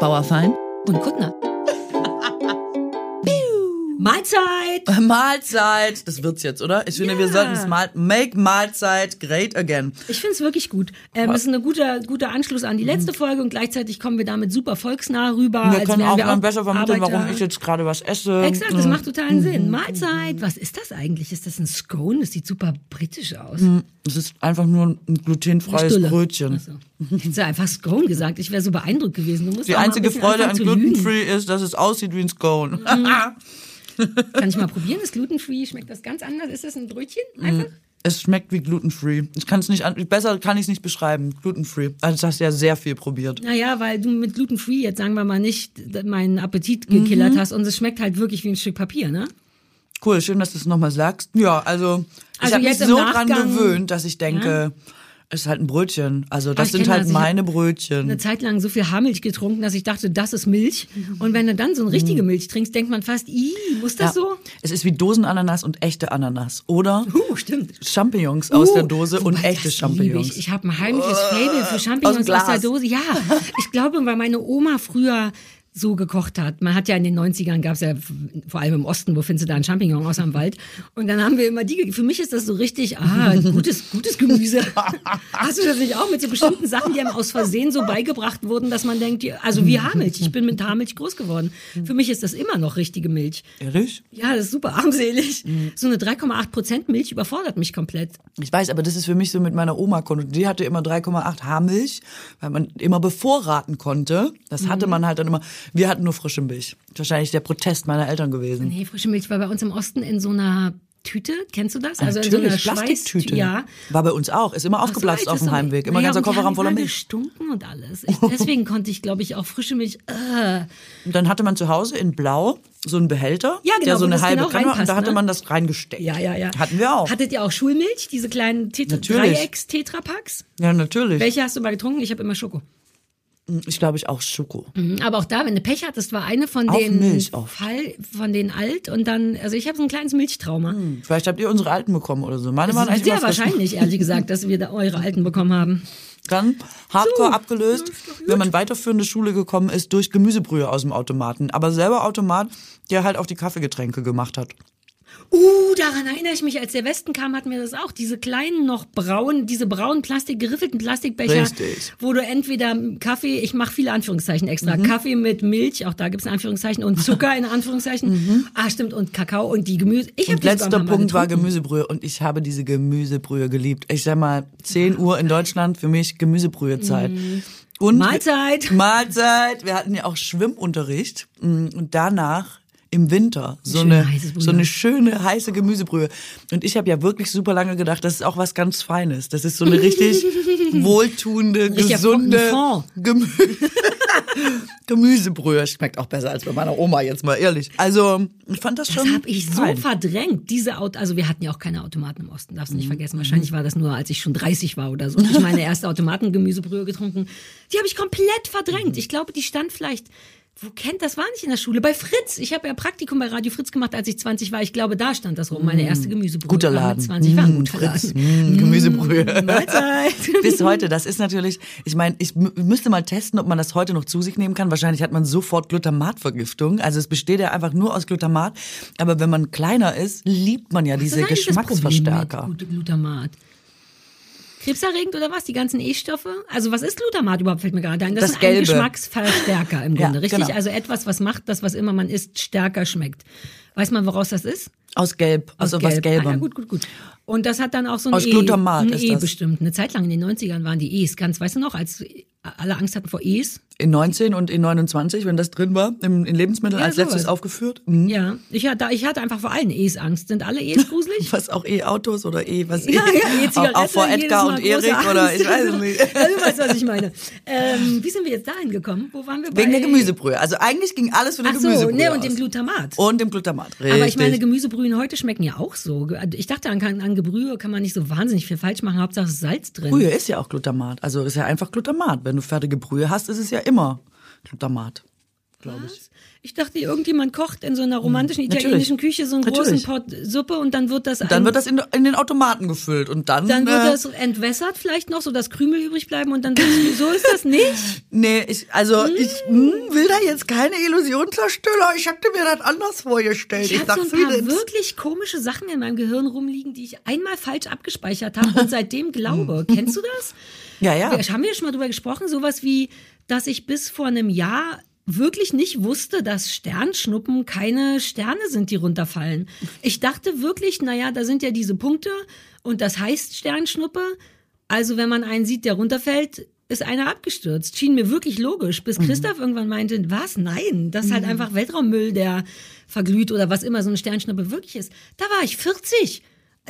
Bauerfein und Kuttner. Mahlzeit! Mahlzeit! Das wird's jetzt, oder? Ich finde, Ja. wir sollten es mal make Mahlzeit great again. Ich finde es wirklich gut. Ähm, das ist ein guter, guter Anschluss an die letzte Folge und gleichzeitig kommen wir damit super volksnah rüber. Wir können auch wir dann besser vermitteln, Arbeiter. warum ich jetzt gerade was esse. Exakt, das Mhm. macht totalen Sinn. Mahlzeit, was ist das eigentlich? Ist das ein Scone? Das sieht super britisch aus. Es ist einfach nur ein glutenfreies Stulle. Brötchen. Achso. Hättest du einfach Scone gesagt. Ich wäre so beeindruckt gewesen. Die auch einzige Freude an. Gluten-Free ist, dass es aussieht wie ein Scone. Kann ich mal probieren? Ist glutenfree? Schmeckt das ganz anders? Ist das ein Brötchen? Einfach? Es schmeckt wie Gluten-Free. Ich kann es nicht besser kann ich es nicht beschreiben. Gluten-Free. Also das hast du ja sehr viel probiert. Naja, weil du mit glutenfree jetzt sagen wir mal nicht meinen Appetit gekillert Mhm. hast und es schmeckt halt wirklich wie ein Stück Papier, ne? Cool, schön, dass du es nochmal sagst. Ja, also ich Also habe mich so dran Nachgang- gewöhnt, dass ich denke, es ist halt ein Brötchen. Also das sind halt das. Ich meine Brötchen. Eine Zeit lang so viel Haarmilch getrunken, dass ich dachte, das ist Milch. Und wenn du dann so eine richtige Milch trinkst, denkt man fast, ih, muss das Mhm. Ja. so? Es ist wie Dosenananas und echte Ananas. Oder Uh, stimmt. Champignons aus der Uh, Dose und echte Champignons. Ich, ich habe ein heimliches Fable für aus Champignons dem aus, der. Dose. Ja, ich glaube, weil meine Oma früher so gekocht hat. Man hat ja in den 90ern gab es ja vor allem im Osten, wo findest du da einen Champignon aus dem Wald? Und dann haben wir immer die, für mich ist das so richtig, ah, gutes, gutes Gemüse. Hast du das nicht auch mit so bestimmten Sachen, die einem aus Versehen so beigebracht wurden, dass man denkt, also wie Haarmilch. Ich bin mit Haarmilch groß geworden. Für mich ist das immer noch richtige Milch. Ehrlich? Ja, das ist super armselig. So eine 3,8 Prozent Milch überfordert mich komplett. Ich weiß, aber das ist für mich so mit meiner Oma. Die hatte immer 3,8 Haarmilch, weil man immer bevorraten konnte. Das hatte Mhm. man halt dann immer. Wir hatten nur frische Milch. Wahrscheinlich der Protest meiner Eltern gewesen. Nee, frische Milch war bei uns im Osten in so einer Tüte. Kennst du das? Also in so einer Natürlich, Plastiktüte. Ja. War bei uns auch. Ist immer aufgeplatzt auf dem Heimweg. Immer Naja, ganzer Kofferraum voller Milch. gestunken und alles. Ich, deswegen konnte ich, glaube ich, auch frische Milch. Äh, Und dann hatte man zu Hause in Blau so einen Behälter, Ja, genau, der so eine halbe genau war, und da hatte ne? man das reingesteckt. ja, ja, ja. Hatten wir auch. Hattet ihr auch Schulmilch? Diese kleinen Tet Natürlich. Dreiecks-Tetrapacks? ja, natürlich. Welche hast du mal getrunken? Ich habe immer Schoko. Ich glaube, ich auch Schoko. Mhm, Aber auch da, wenn du Pech hattest, war eine von Auch den Milch oft. Fall von den alt und dann, also ich habe so ein kleines Milchtrauma. Vielleicht habt ihr unsere alten bekommen oder so. Meine Das waren ist eigentlich sehr wahrscheinlich, ehrlich gesagt, dass wir da eure alten bekommen haben. Dann Hardcore So, abgelöst, wenn man weiterführende Schule gekommen ist, durch Gemüsebrühe aus dem Automaten. Aber selber Automat, der halt auch die Kaffeegetränke gemacht hat. Uh, daran erinnere ich mich, als der Westen kam, hatten wir das auch. Diese kleinen, noch braunen, diese braunen Plastik, geriffelten Plastikbecher, Richtig. wo du entweder Kaffee, ich mache viele Anführungszeichen extra, Mhm. Kaffee mit Milch, auch da gibt's Anführungszeichen, und Zucker in Anführungszeichen. Ah, stimmt, und Kakao und die Gemüse. Ich Mhm. Und letzter Punkt war. Gemüsebrühe und ich habe diese Gemüsebrühe geliebt. Ich sag mal, 10 Uhr in Deutschland für mich Gemüsebrühezeit. Und Mhm. Mahlzeit. Mahlzeit. Wir hatten ja auch Schwimmunterricht mm, und danach im Winter so eine Brühe. so eine schöne heiße Gemüsebrühe und ich habe ja wirklich super lange gedacht, das ist auch was ganz feines. Das ist so eine richtig wohltuende, gesunde. Gemü Gemüsebrühe. Schmeckt auch besser als bei meiner Oma jetzt mal ehrlich. Also, ich fand das, Das schon habe ich so fein. verdrängt. Diese Auto, also wir hatten ja auch keine Automaten im Osten, darfst du Mhm. nicht vergessen. Wahrscheinlich war das nur, als ich schon 30 war oder so. Ich meine erste Automatengemüsebrühe getrunken. Die habe ich komplett verdrängt. Ich glaube, die stand vielleicht. Wo kennt das war nicht in der Schule? Bei Fritz. Ich habe ja Praktikum bei Radio Fritz gemacht, als ich 20 war. Ich glaube, da stand das rum. Meine erste Gemüsebrühe. Guter war mit Laden. 20 war ein Mm, guter Fritz. Laden. Mm, Gemüsebrühe. Mahlzeit. Bis heute, das ist natürlich, ich meine, ich mü- müsste mal testen, ob man das heute noch zu sich nehmen kann. Wahrscheinlich hat man sofort Glutamatvergiftung. Also es besteht ja einfach nur aus Glutamat. Aber wenn man kleiner ist, liebt man ja Was diese Geschmacksverstärker. Glut- Glutamat. Krebserregend oder was? Die ganzen E-Stoffe? Also was ist Glutamat überhaupt? Fällt mir gerade ein. Das, Das ist ein. Geschmacksverstärker im Ja, Grunde, richtig? genau. Also etwas, was macht, das, was immer man isst, stärker schmeckt. Weiß man, woraus das ist? Aus Gelb, also was Gelb. Gelbem. Ah, ja, gut, gut, gut. Und das hat dann auch so ein Aus E. Glutamat ein ist E das. bestimmt. Eine Zeit lang in den 90ern waren die E's ganz, weißt du noch, als alle Angst hatten vor E's? In 19 und in 29, wenn das drin war, im, in Lebensmitteln Ja, als letztes sowas. aufgeführt. Mhm. Ja. Ich hatte, ich hatte einfach vor allen E's Angst. Sind alle E's gruselig? Was auch E-Autos oder E, was Ja, ja, E-Zigarette, auch, auch vor Edgar und Erik oder ich weiß es nicht. Ja, du weißt, was ich meine. Ähm, wie sind wir jetzt dahin gekommen? Wo waren wir bei? Wegen der Gemüsebrühe. Also eigentlich ging alles von der Ach so, Gemüsebrühe ne, und aus. dem Glutamat. Und dem Glutamat. Richtig. Aber ich meine, Gemüsebrühen heute schmecken ja auch so. Ich dachte, an, an Gebrühe kann man nicht so wahnsinnig viel falsch machen. Hauptsache Salz drin. Brühe ist ja auch Glutamat. Also ist ja einfach Glutamat. Wenn du fertige Brühe hast, ist es ja immer Glutamat. glaube ich. Ich dachte, irgendjemand kocht in so einer romantischen Natürlich. italienischen Küche so einen Natürlich. großen Pot Suppe und dann wird das Dann ein- wird das in, in den Automaten gefüllt und dann. dann wird äh, das entwässert vielleicht noch, so dass Krümel übrig bleiben und dann wird- so ist das nicht. Nee, ich, also ich Mm. hm, will da jetzt keine Illusion zerstören. Ich hatte mir das anders vorgestellt. Ich Ich, habe so ein sag's, paar wirklich komische Sachen in meinem Gehirn rumliegen, die ich einmal falsch abgespeichert habe und seitdem glaube. Kennst du das? Ja, ja. Wir, haben wir schon mal drüber gesprochen? Sowas wie, dass ich bis vor einem Jahr wirklich nicht wusste, dass Sternschnuppen keine Sterne sind, die runterfallen. Ich dachte wirklich, naja, da sind ja diese Punkte und das heißt Sternschnuppe. Also wenn man einen sieht, der runterfällt, ist einer abgestürzt. Schien mir wirklich logisch, bis Christoph irgendwann meinte, was? Nein, das ist halt einfach Weltraummüll, der verglüht oder was immer so eine Sternschnuppe wirklich ist. Da war ich 40.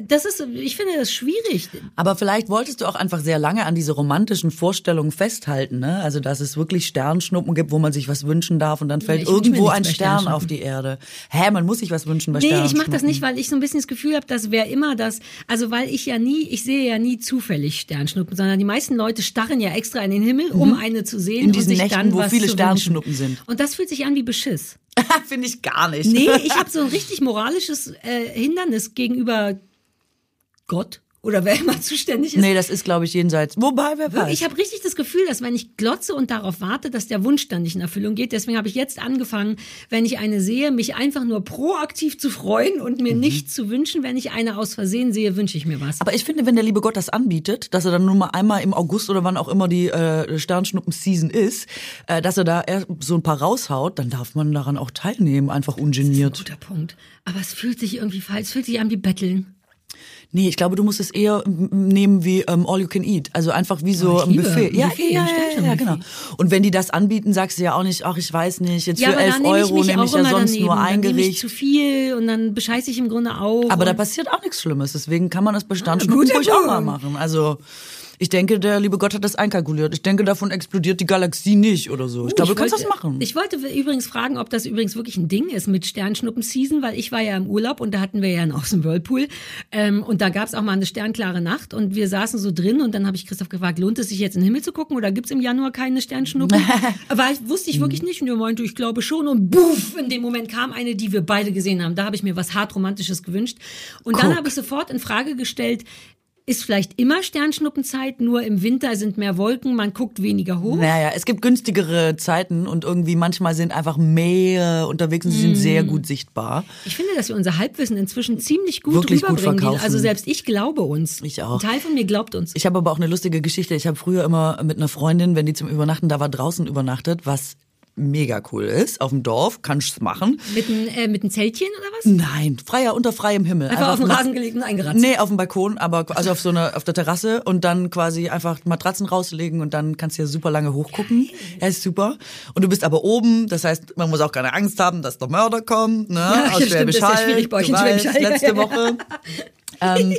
Das ist, ich finde das schwierig. Aber vielleicht wolltest du auch einfach sehr lange an diese romantischen Vorstellungen festhalten, ne? Also, dass es wirklich Sternschnuppen gibt, wo man sich was wünschen darf und dann fällt ich irgendwo ein Stern auf die Erde. Hä, man muss sich was wünschen bei Nee, ich Sternschnuppen. mache das nicht, weil ich so ein bisschen das Gefühl habe, das wäre immer das, also weil ich ja nie, ich sehe ja nie zufällig Sternschnuppen, sondern die meisten Leute starren ja extra in den Himmel, um eine zu sehen Mhm. In diesen und sich Nächten, dann wo was viele Sternschnuppen sind. Und das fühlt sich an wie Beschiss. Finde ich gar nicht. Nee, ich habe so ein richtig moralisches äh, Hindernis gegenüber Gott oder wer immer zuständig ist. Nee, das ist, glaube ich, jenseits. Wobei, wer weiß. Ich habe richtig das Gefühl, dass wenn ich glotze und darauf warte, dass der Wunsch dann nicht in Erfüllung geht. Deswegen habe ich jetzt angefangen, wenn ich eine sehe, mich einfach nur proaktiv zu freuen und Mhm. mir nichts zu wünschen. Wenn ich eine aus Versehen sehe, wünsche ich mir was. Aber ich finde, wenn der liebe Gott das anbietet, dass er dann nur mal einmal im August oder wann auch immer die äh, Sternschnuppen-Season ist, äh, dass er da so ein paar raushaut, dann darf man daran auch teilnehmen, einfach ungeniert. Guter Punkt. Aber es fühlt sich irgendwie falsch. Es fühlt sich an wie Betteln. Nee, ich glaube, du musst es eher nehmen wie ähm, All You Can Eat. Also einfach wie so Oh, ein Buffet. ja, Buffet, ja, ja, ja, ja, genau. Und wenn die das anbieten, sagst du ja auch nicht, ach, ich weiß nicht, jetzt für aber 11 da nehme ich Euro nehme ich ja sonst daneben. nur Dann ein ich Gericht. zu viel und dann bescheiße ich im Grunde auch. Aber da passiert auch nichts Schlimmes. Deswegen kann man das bei Sternschnuppen guter ruhig auch mal machen. Also ich denke, der liebe Gott hat das einkalkuliert. Ich denke, davon explodiert die Galaxie nicht oder so. Ich glaube, du kannst wollte- das machen. Ich wollte übrigens fragen, ob das übrigens wirklich ein Ding ist mit Sternschnuppen-Season, weil ich war ja im Urlaub und da hatten wir ja einen Außen Whirlpool ähm, und da gab es auch mal eine sternklare Nacht und wir saßen so drin und dann habe ich Christoph gefragt, lohnt es sich jetzt in den Himmel zu gucken oder gibt's im Januar keine Sternschnuppen? Aber ich, wusste ich wirklich nicht und er meinte, ich glaube schon und buff, in dem Moment kam eine, die wir beide gesehen haben. Da habe ich mir was hart Romantisches gewünscht und dann Guck. habe ich sofort in Frage gestellt, ist vielleicht immer Sternschnuppenzeit, nur im Winter sind mehr Wolken, man guckt weniger hoch. Naja, es gibt günstigere Zeiten und irgendwie manchmal sind einfach mehr unterwegs und sie sind Mm. sehr gut sichtbar. Ich finde, dass wir unser Halbwissen inzwischen ziemlich gut Wirklich gut rüberbringen. verkaufen. also selbst ich glaube uns. Ich auch. Ein Teil von mir glaubt uns. Ich habe aber auch eine lustige Geschichte. Ich habe früher immer mit einer Freundin, wenn die zum Übernachten da war, draußen übernachtet, was mega cool ist. Auf dem Dorf kannst du's machen. Mit einem äh, mit einem Zeltchen oder was? Nein, freier unter freiem Himmel. Einfach auf den Mat- Rasen gelegt und eingeratzt. Nee, auf dem Balkon, aber also auf so einer auf der Terrasse und dann quasi einfach Matratzen rauslegen und dann kannst du ja super lange hochgucken. Ja, ist super. Und du bist aber oben, das heißt, man muss auch keine Angst haben, dass der Mörder kommt, ne? Ja, aus stimmt, Schwäbisch das ist ja schwierig bei euch du in Schwäbisch Hall. letzte Woche. ähm,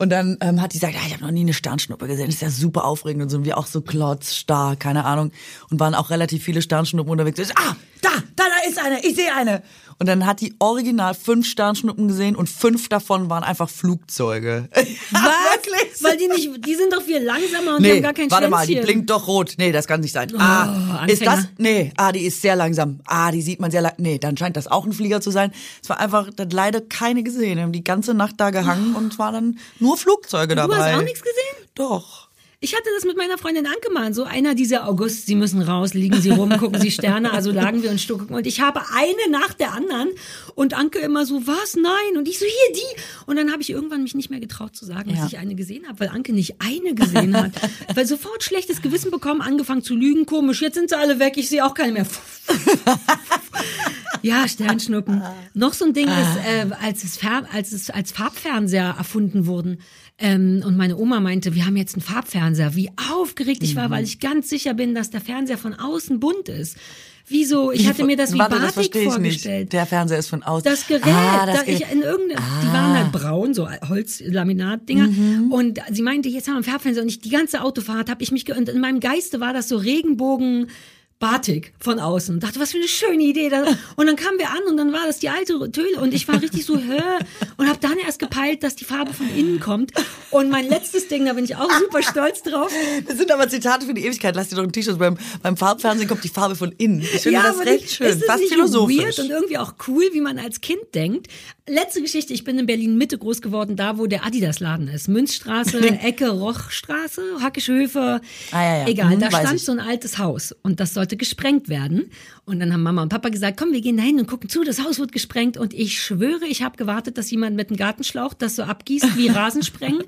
und dann ähm, hat die gesagt, ja, ich habe noch nie eine Sternschnuppe gesehen. Das ist ja super aufregend und so. Und wir auch so klotzstarr, keine Ahnung. Und waren auch relativ viele Sternschnuppen unterwegs. Ich ah, da, da, da ist eine, ich sehe eine. Und dann hat die original fünf Sternschnuppen gesehen und fünf davon waren einfach Flugzeuge. Was? Wirklich? Weil die nicht, die sind doch viel langsamer und die Nee, haben gar kein warte mal, die blinkt doch rot. Nee, das kann nicht sein. ah, ist Anfänger. das? Nee, ah, die ist sehr langsam. Ah, die sieht man sehr lang. Nee, dann scheint das auch ein Flieger zu sein. Es war einfach, da hat leider keine gesehen. Wir haben die ganze Nacht da gehangen und es waren dann nur Flugzeuge Du dabei. hast auch nichts gesehen? Doch. Ich hatte das mit meiner Freundin Anke mal. So einer dieser August, sie müssen raus, liegen sie rum, gucken sie Sterne. Also lagen wir und stucken. Und ich habe eine nach der anderen. Und Anke immer so, was? Nein. Und ich so, hier, die. Und dann habe ich irgendwann mich nicht mehr getraut zu sagen, Ja. dass ich eine gesehen habe, weil Anke nicht eine gesehen hat. weil sofort schlechtes Gewissen bekommen, angefangen zu lügen. Komisch, jetzt sind sie alle weg. Ich sehe auch keine mehr. Ja, Sternschnuppen. Noch so ein Ding ist, äh, als, es Fer als es als Farbfernseher erfunden wurden ähm, und meine Oma meinte, wir haben jetzt einen Farbfernseher. Wie aufgeregt ich war, weil ich ganz sicher bin, dass der Fernseher von außen bunt ist. Wieso? Ich hatte mir das wie Warte, das Batik verstehe ich vorgestellt. nicht. Der Fernseher ist von außen. Das Gerät, Ah, das da Gerät. ich in irgendeine, die waren halt braun, so Holzlaminat-Dinger. Mhm. Und sie meinte, jetzt haben wir einen Farbfernseher und ich die ganze Autofahrt habe ich mich, ge und in meinem Geiste war das so Regenbogen, Batik von außen. Und dachte, was für eine schöne Idee. Und dann kamen wir an und dann war das die alte Töle und ich war richtig so, hä? Und habe dann erst gepeilt, dass die Farbe von innen kommt. Und mein letztes Ding, da bin ich auch super stolz drauf. Das sind aber Zitate für die Ewigkeit. Lass dir doch ein T-Shirt beim, beim Farbfernsehen kommt die Farbe von innen. Ich finde Ja, das aber recht schön, ist das fast nicht philosophisch. Weird und irgendwie auch cool, wie man als Kind denkt. Letzte Geschichte, ich bin in Berlin Mitte groß geworden, da wo der Adidas-Laden ist. Münzstraße, Ecke Rochstraße, Hackische Höfe. Ah, ja, ja. Egal, Mhm, da stand ich. so ein altes Haus und das sollte gesprengt werden. Und dann haben Mama und Papa gesagt, komm, wir gehen dahin und gucken zu, das Haus wird gesprengt. Und ich schwöre, ich habe gewartet, dass jemand mit einem Gartenschlauch das so abgießt wie Rasensprengen.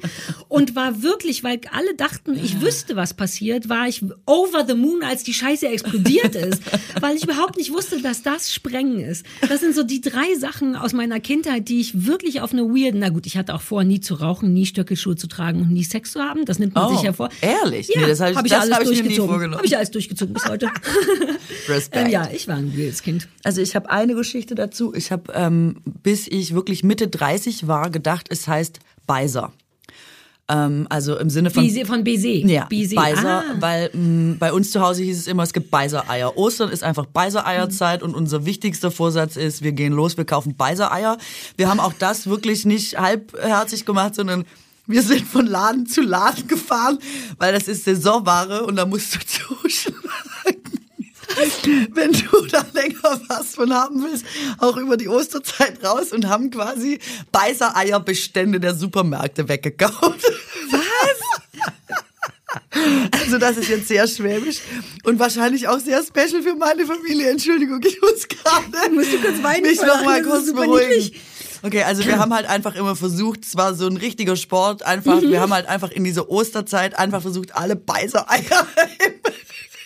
und war wirklich, weil alle dachten, ich wüsste, was passiert, war ich over the moon, als die Scheiße explodiert ist. weil ich überhaupt nicht wusste, dass das Sprengen ist. Das sind so die drei Sachen aus meiner Kindheit, die ich wirklich auf eine weird, na gut, ich hatte auch vor, nie zu rauchen, nie Stöckelschuhe zu tragen und nie Sex zu haben. Das nimmt man Oh, sich ja vor. ehrlich? Ja, Nee, das hab ich- hab ich alles hab ich nie durchgezogen. Habe ich alles durchgezogen bis heute. Respekt. ähm, ja, ich war ein weirdes Kind. Also ich habe eine Geschichte dazu. Ich habe, ähm, bis ich wirklich Mitte 30 war, gedacht, es heißt Beiser. Ähm, also im Sinne von... Bise, von BC. Ja, BC. Beiser, Ah. weil mh, bei uns zu Hause hieß es immer, es gibt Beisereier. Ostern ist einfach Beisereierzeit und unser wichtigster Vorsatz ist, wir gehen los, wir kaufen Beisereier. Wir haben auch das wirklich nicht halbherzig gemacht, sondern wir sind von Laden zu Laden gefahren, weil das ist Saisonware und da musst du zuschlagen. Wenn du da länger was von haben willst, auch über die Osterzeit raus und haben quasi Beisereierbestände der Supermärkte weggekauft. Also das ist jetzt sehr schwäbisch und wahrscheinlich auch sehr special für meine Familie. Entschuldigung, ich muss gerade mich noch mal kurz beruhigen. niedlich. Okay, also wir haben halt einfach immer versucht, es war so ein richtiger Sport, einfach, Mhm. wir haben halt einfach in dieser Osterzeit einfach versucht, alle Beisereier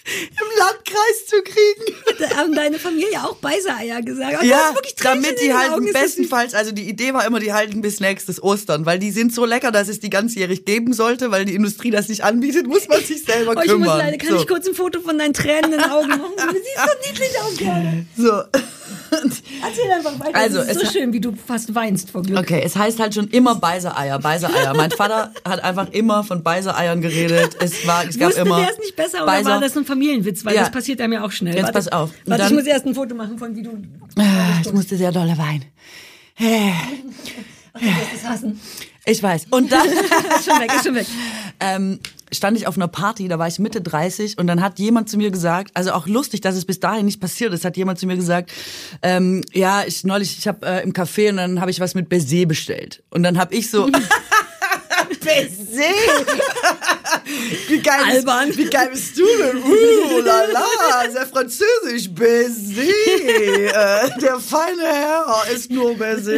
im, Landkreis zu kriegen. Da haben deine Familie auch Beisereier gesagt. Und Ja, damit die halten Augen. Bestenfalls, also die Idee war immer, die halten bis nächstes Ostern, weil die sind so lecker, dass es die ganzjährig geben sollte, weil die Industrie das nicht anbietet, muss man sich selber Oh, ich muss kümmern. leider, kann so. ich kurz ein Foto von deinen tränenden Augen machen? Du siehst so niedlich aus gerade. so. Erzähl einfach weiter. Also, es ist so schön, wie du fast weinst vor Glück. Okay, es heißt halt schon immer Beisereier, Beisereier. Mein Vater hat einfach immer von Beisereiern geredet. Es war, es gab Wusste immer der es nicht besser oder Beiser. war das ein Familienwitz? Weil Ja. das passiert einem ja auch schnell. Jetzt Warte, pass auf. Und Warte, ich dann- muss erst ein Foto machen von wie du Ah, Ich musste sehr dolle weinen. Hassen. Ich weiß. Und dann Ist schon weg, ist schon weg. ähm, stand ich auf einer Party, da war ich Mitte 30 und dann hat jemand zu mir gesagt, also auch lustig, dass es bis dahin nicht passiert ist, hat jemand zu mir gesagt, ähm, ja, ich neulich, ich habe äh, im Café und dann habe ich was mit Baiser bestellt und dann habe ich so Baiser. wie geil Albern. Bist, wie geil bist du denn? Uh, la la, sehr französisch. Baiser. Äh, der feine Herr ist nur so,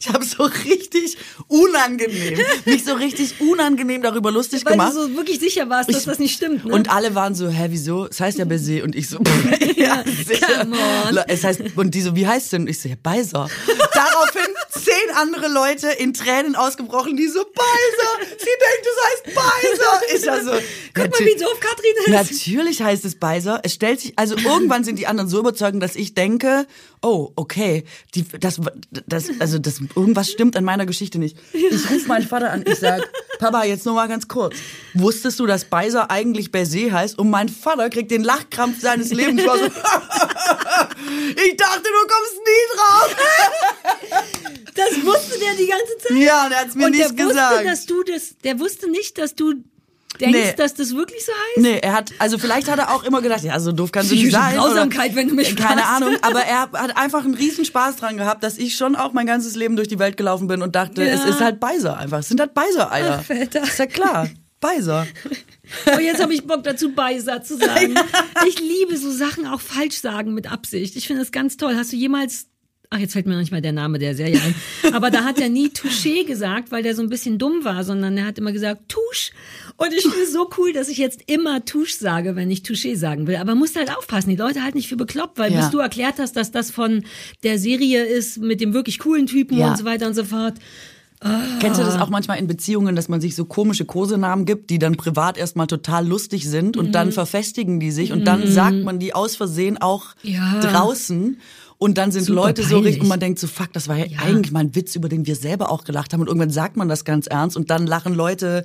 Ich habe so richtig unangenehm, mich so richtig unangenehm darüber lustig Weil gemacht. du so wirklich sicher warst, dass Ich- das nicht stimmt. Ne? Und alle waren so, hä, wieso? Es heißt ja Baiser. Und ich so, ja, sicher. come on. Es heißt, und die so, wie heißt denn? Und ich so, ja, Beiser. Daraufhin zehn andere Leute in Tränen ausgebrochen, die so, Beiser. Sie denkt, es heißt Beiser. Ich war so, Guck mal, wie doof Katrin ist. Natürlich heißt es Beiser. Es stellt sich, also irgendwann sind die anderen so überzeugend, dass ich denke, oh, okay, die, das, das, also das, irgendwas stimmt an meiner Geschichte nicht. Ich rufe meinen Vater an, ich sag, Papa, jetzt nur mal ganz kurz. Wusstest du, dass Beiser eigentlich Baiser heißt? Und mein Vater kriegt den Lachkrampf seines Lebens. Ich so, ich dachte, du kommst nie drauf. Das wusste der die ganze Zeit. Ja, der hat's mir Und nicht der wusste, gesagt. dass du das, der wusste nicht, dass du denkst, Nee. dass das wirklich so heißt. Nee, er hat, also vielleicht hat er auch immer gedacht, ja, so doof kannst du nicht sein. Grausamkeit, oder, wenn du mich Keine fragst. Ahnung, aber er hat einfach einen riesen Spaß dran gehabt, dass ich schon auch mein ganzes Leben durch die Welt gelaufen bin und dachte, Ja. es ist halt Beiser einfach. Es sind halt Beiser-Eier. Ist ja klar. Beiser. Oh, jetzt habe ich Bock dazu, Beiser zu sagen. Ich liebe so Sachen auch falsch sagen mit Absicht. Ich finde das ganz toll. Hast du jemals Ach, jetzt fällt mir noch nicht mal der Name der Serie ein. Aber da hat er nie Touché gesagt, weil der so ein bisschen dumm war, sondern er hat immer gesagt Touche. Und ich finde es so cool, dass ich jetzt immer Touche sage, wenn ich Touché sagen will. Aber musst halt aufpassen, die Leute halt nicht für bekloppt, weil Ja. bis du erklärt hast, dass das von der Serie ist mit dem wirklich coolen Typen Ja. und so weiter und so fort. Kennst du das auch manchmal in Beziehungen, dass man sich so komische Kosenamen gibt, die dann privat erstmal total lustig sind und Mhm. dann verfestigen die sich und dann sagt man die aus Versehen auch Ja. draußen. Und dann sind Super Leute so peinlich. richtig und man denkt so, fuck, das war ja, Ja. eigentlich mal ein Witz, über den wir selber auch gelacht haben. Und irgendwann sagt man das ganz ernst und dann lachen Leute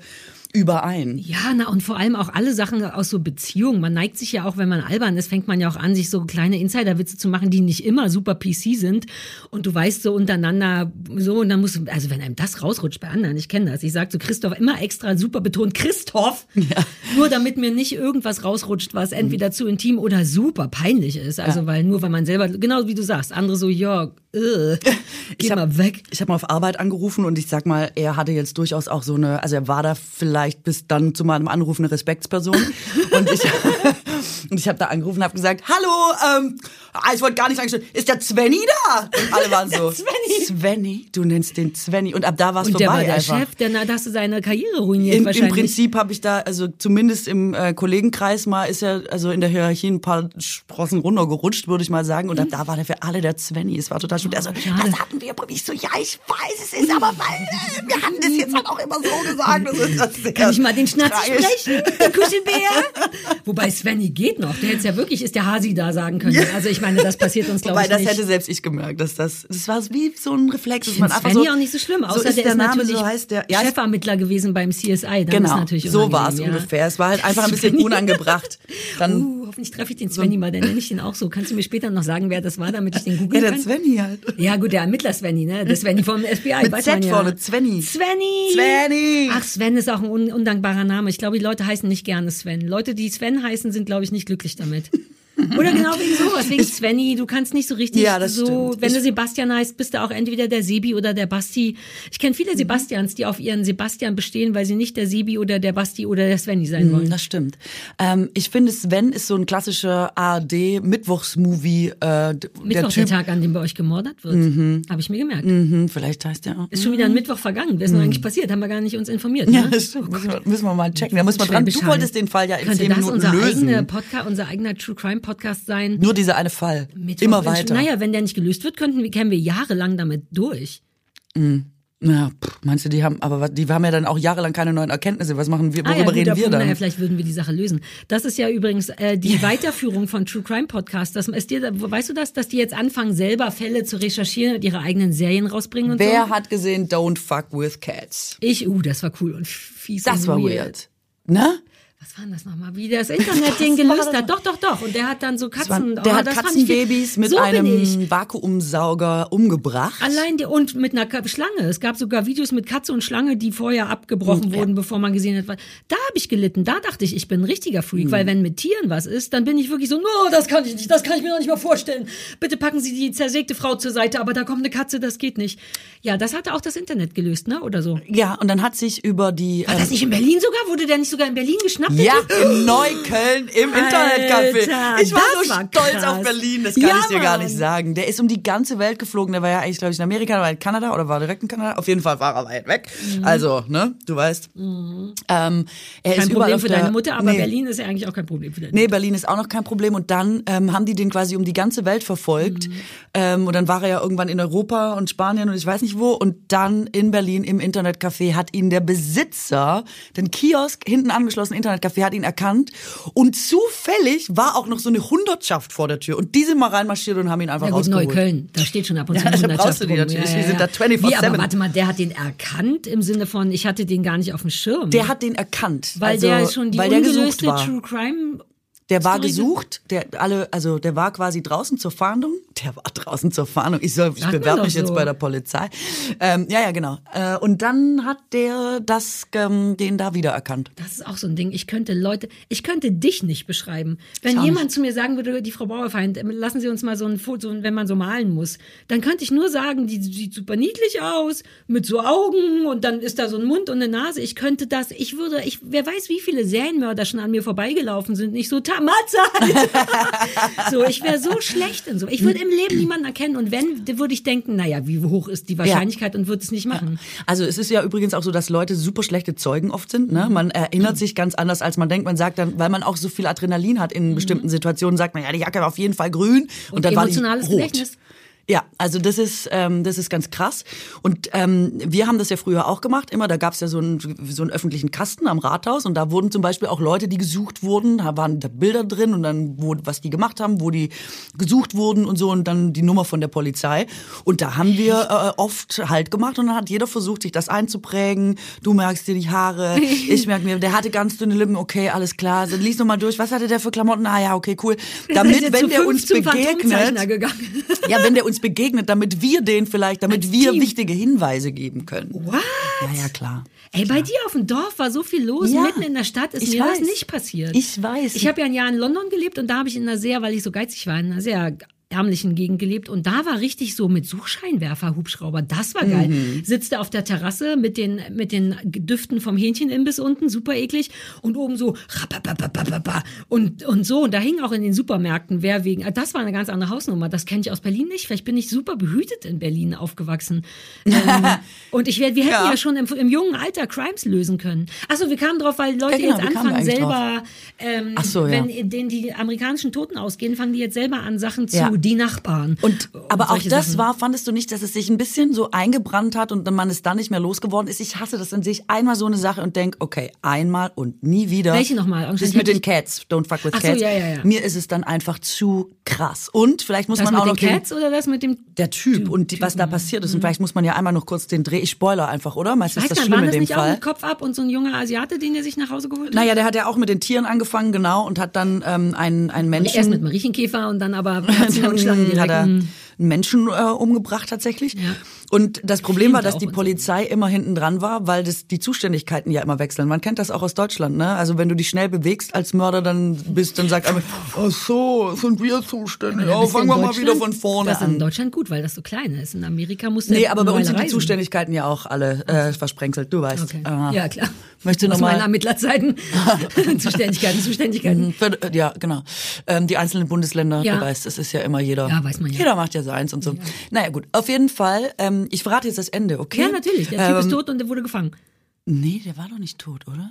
überein. Ja, na und vor allem auch alle Sachen aus so Beziehungen. Man neigt sich ja auch, wenn man albern ist, fängt man ja auch an, sich so kleine Insiderwitze zu machen, die nicht immer super PC sind. Und du weißt so untereinander so und dann musst du, also wenn einem das rausrutscht bei anderen, ich kenne das. Ich sage zu Christoph immer extra super betont Christoph, ja. nur damit mir nicht irgendwas rausrutscht, was entweder zu intim oder super peinlich ist. Also ja. weil nur weil man selber, genau wie du sagst, andere so, ja, äh, geh hab, mal weg. Ich habe mal auf Arbeit angerufen und ich sag mal, er hatte jetzt durchaus auch so eine, also er war da vielleicht bis dann zu meinem Anruf eine Respektsperson und ich und ich habe da angerufen und habe gesagt, hallo, ähm, ah, ich wollte gar nicht sagen, ist der Zwenny da? Und alle waren so, Zwenny. Zwenny, du nennst den Zwenny und ab da war es vorbei. Der war der einfach. Chef, der, da hast du seine Karriere ruiniert Im, wahrscheinlich. Im Prinzip habe ich da, also zumindest im äh, Kollegenkreis mal ist ja also in der Hierarchie ein paar Sprossen runtergerutscht, würde ich mal sagen. Und ab da war der für alle der Zwenny. Es war total schön. Also, das hatten wir, ich so, ja, ich weiß, es ist aber, weil äh, wir hatten das jetzt halt auch immer so gesagt. Das ist, das ist Kann ich mal den Schnatz sprechen? Kuschelbär? Wobei Svenny geht noch. Der hätte ja wirklich, ist der Hasi da sagen können. Also ich meine, das passiert uns, glaube ich, das nicht. hätte selbst ich gemerkt, dass das, das war wie so ein Reflex. Ich finde Svenny so, auch nicht so schlimm, außer so ist der, der ist Name, natürlich so heißt der, ja, Chefermittler gewesen beim CSI. Genau, so war es ja. ungefähr. Es war halt einfach ein bisschen unangebracht. Dann, uh, hoffentlich treffe ich den Svenny so mal, dann nenne ich den auch so. Kannst du mir später noch sagen, wer das war, damit ich den googeln kann? Ja, der Svenny halt. Ja gut, der Ermittler Svenny, ne? Der Svenny vom FBI. Mit weiß Z vorne, Svenny. Svenny! Svenny! Ach, Sven ist auch ein undankbarer Name. Ich glaube, die Leute heißen nicht gerne Sven. Leute, die Sven heißen, sind, glaube ich, nicht glücklich damit. Oder genau wegen sowas, wegen Svenny. Du kannst nicht so richtig ja, so, stimmt. wenn du Sebastian heißt, bist du auch entweder der Sebi oder der Basti. Ich kenne viele Sebastians, die auf ihren Sebastian bestehen, weil sie nicht der Sebi oder der Basti oder der Svenny sein Mhm, wollen. Das stimmt. Ähm, ich finde, Sven ist so ein klassischer ARD-Mittwochsmovie. Äh, der Mittwoch, Typ. der Tag, an dem bei euch gemordet wird. Mhm. Habe ich mir gemerkt. Mhm, vielleicht heißt der auch. Ist schon wieder ein Mittwoch vergangen. Wer ist denn eigentlich passiert? Haben wir gar nicht uns informiert. Ja, Ne? das stimmt. Müssen wir, müssen wir mal checken. Da muss man dran. Du wolltest den Fall ja in Könnte zehn das Minuten unser lösen. eigener Podcast, unser eigener True Crime Podcast sein? Nur dieser eine Fall. Mittwoch Immer weiter. Naja, wenn der nicht gelöst wird, könnten wir, kämen wir jahrelang damit durch. Ja, pff, meinst du, die haben, aber die haben ja dann auch jahrelang keine neuen Erkenntnisse. Was machen wir, Ah, ja, worüber reden wir dann? Naja, vielleicht würden wir die Sache lösen. Das ist ja übrigens äh, die Weiterführung von True Crime Podcast. Das ist dir, weißt du das, dass die jetzt anfangen, selber Fälle zu recherchieren und ihre eigenen Serien rausbringen und Wer so? hat gesehen Don't Fuck with Cats? Ich, uh, das war cool und fies Das und war weird. Ne? Was war denn das nochmal? Wie das Internet-Ding gelöst hat. Doch, doch, doch. Und der hat dann so Das war, Katzen. der oh, hat Katzenbabys mit so einem Vakuumsauger umgebracht. Allein die, und mit einer Schlange. Es gab sogar Videos mit Katze und Schlange, die vorher abgebrochen ja. wurden, bevor man gesehen hat. Da habe ich gelitten. Da dachte ich, ich bin ein richtiger Freak, Hm. weil wenn mit Tieren was ist, dann bin ich wirklich so, no, das kann ich nicht, das kann ich mir noch nicht mal vorstellen. Bitte packen Sie die zersägte Frau zur Seite, aber da kommt eine Katze, das geht nicht. Ja, das hatte auch das Internet gelöst, ne? Oder so. Ja, und dann hat sich über die War ähm, das nicht in Berlin sogar? Wurde der nicht sogar in Berlin geschnappt? Ja, in Neukölln im Internetcafé. Ich war so war stolz krass. auf Berlin, das kann Ja, ich dir gar nicht sagen. Der ist um die ganze Welt geflogen. Der war ja eigentlich, glaube ich, in Amerika, der war in Kanada oder war direkt in Kanada. Auf jeden Fall war er weit weg. Also, ne, du weißt. Ähm, er Mhm. Kein ist Problem für der, deine Mutter, aber nee. Berlin ist ja eigentlich auch kein Problem für deine Nee, Berlin ist auch noch kein Problem. Und dann ähm, haben die den quasi um die ganze Welt verfolgt. Ähm, und dann war er ja irgendwann in Europa und Spanien und ich weiß nicht wo. Und dann in Berlin im Internetcafé hat ihn der Besitzer, den Kiosk, hinten angeschlossen Internetcafé, hat ihn erkannt. Und zufällig war auch noch so eine Hundertschaft vor der Tür. Und die sind mal reinmarschiert und haben ihn einfach Ja gut, rausgeholt. Neukölln, da steht schon ab und zu Ja, eine da Hundertschaft brauchst du die rum. natürlich, die sind da 24/7. Wie, aber warte mal, der hat den erkannt im Sinne von, ich hatte den gar nicht auf dem Schirm. Der hat den erkannt. weil also, der schon die ungelöste. True Crime Der war gesucht, der alle, also der war quasi draußen zur Fahndung. Der war draußen zur Fahndung. Ich soll, ich bewerbe mich jetzt so. bei der Polizei. Ähm, ja, ja, genau. Äh, und dann hat der das, ähm, den da wiedererkannt. Das ist auch so ein Ding. Ich könnte Leute, ich könnte dich nicht beschreiben. Wenn Ich auch jemand zu mir sagen würde, die Frau Bauerfeind, ähm, lassen Sie uns mal so ein Foto, wenn man so malen muss, dann könnte ich nur sagen, die sieht super niedlich aus, mit so Augen und dann ist da so ein Mund und eine Nase. Ich könnte das, ich würde, ich, wer weiß, wie viele Serienmörder schon an mir vorbeigelaufen sind, nicht so, Mahlzeit! so, ich wäre so schlecht in so. Ich würde im Leben niemanden erkennen und wenn, würde ich denken, naja, wie hoch ist die Wahrscheinlichkeit und würde es nicht machen. Also es ist ja übrigens auch so, dass Leute super schlechte Zeugen oft sind. Ne? Man erinnert sich ganz anders, als man denkt. Man sagt dann, weil man auch so viel Adrenalin hat in bestimmten Situationen, sagt man, ja, die Jacke war auf jeden Fall grün und, dann war die rot. Gedächtnis. Ja, also das ist ähm, das ist ganz krass. Und ähm, wir haben das ja früher auch gemacht. Immer, da gab es ja so einen so einen öffentlichen Kasten am Rathaus und da wurden zum Beispiel auch Leute, die gesucht wurden, da waren da Bilder drin und dann wo was die gemacht haben, wo die gesucht wurden und so und dann die Nummer von der Polizei. Und da haben wir äh, oft halt gemacht und dann hat jeder versucht, sich das einzuprägen. Du merkst dir die Haare, ich merke mir, der hatte ganz dünne Lippen. Okay, alles klar. Dann lies noch mal durch. Was hatte der für Klamotten? Ah ja, okay, cool. Damit, wenn der uns begegnet, ja, wenn der uns begegnet, damit wir den vielleicht, damit Als wir Team. wichtige Hinweise geben können. What? Ja, ja, klar. Ey, bei dir auf dem Dorf war so viel los, Ja, mitten in der Stadt ist mir das weiß. nicht passiert. Ich weiß. Ich habe ja ein Jahr in London gelebt und da habe ich in einer sehr, weil ich so geizig war, in einer sehr ärmlichen Gegend gelebt und da war richtig so mit Suchscheinwerfer Hubschrauber, das war geil. Mhm. Sitzt er auf der Terrasse mit den mit den Düften vom Hähnchenimbiss unten, super eklig und oben so und und so und da hing auch in den Supermärkten wer wegen das war eine ganz andere Hausnummer, das kenne ich aus Berlin nicht, vielleicht bin ich super behütet in Berlin aufgewachsen. ähm, und ich wär, wir hätten ja, Ja. schon im, im jungen Alter Crimes lösen können. Achso, wir kamen drauf, weil Leute Ja, genau, jetzt anfangen selber ähm, so, ja. wenn denen die amerikanischen Toten ausgehen, fangen die jetzt selber an, Sachen zu, Ja. Die Nachbarn. Und, aber auch das Sachen. war, fandest du nicht, dass es sich ein bisschen so eingebrannt hat und man es dann nicht mehr losgeworden ist? Ich hasse das an sich. Einmal so eine Sache und denk, okay, einmal und nie wieder. Welche nochmal? Das Anscheinend mit den Cats, Don't Fuck With Ach so, Cats. ja, ja, ja. Mir ist es dann einfach zu krass. Und vielleicht muss Das man mit auch noch den, Cats oder das mit dem der Typ und die, was da passiert ist. Und vielleicht muss man ja einmal noch kurz den Dreh. Ich spoiler einfach, oder? Weiß ist das schlimm in dem nicht auch Fall? mit Kopf ab und so ein junger Asiate, den er sich nach Hause geholt hat? Naja, der hat ja auch mit den Tieren angefangen, genau, und hat dann ähm, einen, einen Menschen. Erst mit Mariechenkäfer und dann aber und Schlangen Dann direkt. hat er. Einen Menschen äh, umgebracht tatsächlich. Ja. Und das Problem war, dass die. Polizei immer hinten dran war, weil das die Zuständigkeiten ja immer wechseln. Man kennt das auch aus Deutschland, ne? Also wenn du dich schnell bewegst als Mörder, dann bist, dann sagt einer, ach so, sind wir zuständig. Ja, du fangen wir mal wieder von vorne Das ist in an. Deutschland gut, weil das so klein ist. In Amerika musst du Nee, aber bei uns sind die reisen. Zuständigkeiten ja auch alle äh, versprengselt, du weißt. Okay. Äh, Ja, klar. Möchte noch Aus meinen mal- Ermittlerzeiten. Zuständigkeiten, Zuständigkeiten. Für- äh, Ja, genau. Ähm, die einzelnen Bundesländer, Ja. du weißt, es ist ja immer jeder. Ja, weiß man ja. Jeder macht ja seins und so. Naja, gut. Auf jeden Fall, ähm, ich verrate jetzt das Ende, okay? Ja, natürlich. Der Typ ist Ähm, tot und der wurde gefangen. Nee, der war doch nicht tot, oder?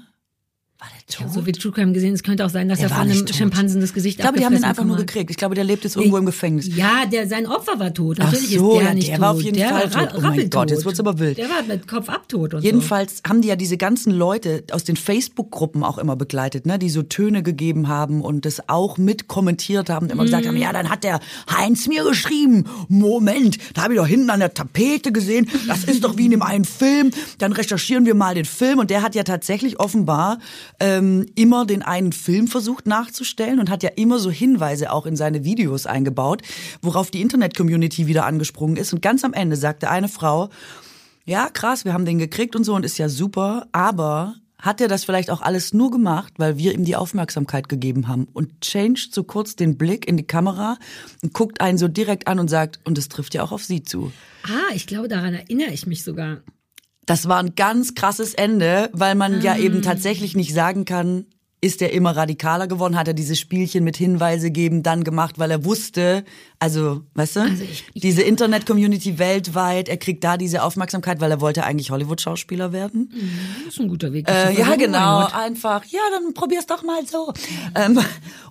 War der Ich tot? habe so viel True Crime gesehen, es könnte auch sein, dass Der er von einem tot. Schimpansen das Gesicht ich glaube, die haben abgefressen einfach nur gekriegt. Ich glaube, der lebt jetzt irgendwo im Gefängnis. Ja, der, sein Opfer war tot. Ach Natürlich so, ist der ja, nicht der tot. war auf jeden der Fall tot. Oh mein. Gott, jetzt wird's aber wild. Der war mit Kopf ab tot und Jedenfalls haben die ja diese ganzen Leute aus den Facebook-Gruppen auch immer begleitet, ne, die so Töne gegeben haben und das auch mit kommentiert haben, immer gesagt haben, Mhm. ja, dann hat der Heinz mir geschrieben, Moment, da habe ich doch hinten an der Tapete gesehen, das ist doch wie in dem einen Film, dann recherchieren wir mal den Film und der hat ja tatsächlich offenbar ähm, immer den einen Film versucht nachzustellen und hat ja immer so Hinweise auch in seine Videos eingebaut, worauf die Internet-Community wieder angesprungen ist und ganz am Ende sagte eine Frau, ja, krass, wir haben den gekriegt und so und ist ja super, aber hat er das vielleicht auch alles nur gemacht, weil wir ihm die Aufmerksamkeit gegeben haben und changed so kurz den Blick in die Kamera und guckt einen so direkt an und sagt, und es trifft ja auch auf sie zu. Ah, ich glaube, daran erinnere ich mich sogar. Das war ein ganz krasses Ende, weil man ja eben tatsächlich nicht sagen kann, ist er immer radikaler geworden, hat er dieses Spielchen mit Hinweise geben dann gemacht, weil er wusste, also, weißt du, Also ich- ich- diese Internet-Community weltweit, er kriegt da diese Aufmerksamkeit, weil er wollte eigentlich Hollywood-Schauspieler werden. Das ist ein guter Weg. Äh, ja, genau, einfach, ja, dann probier's doch mal so. Ähm,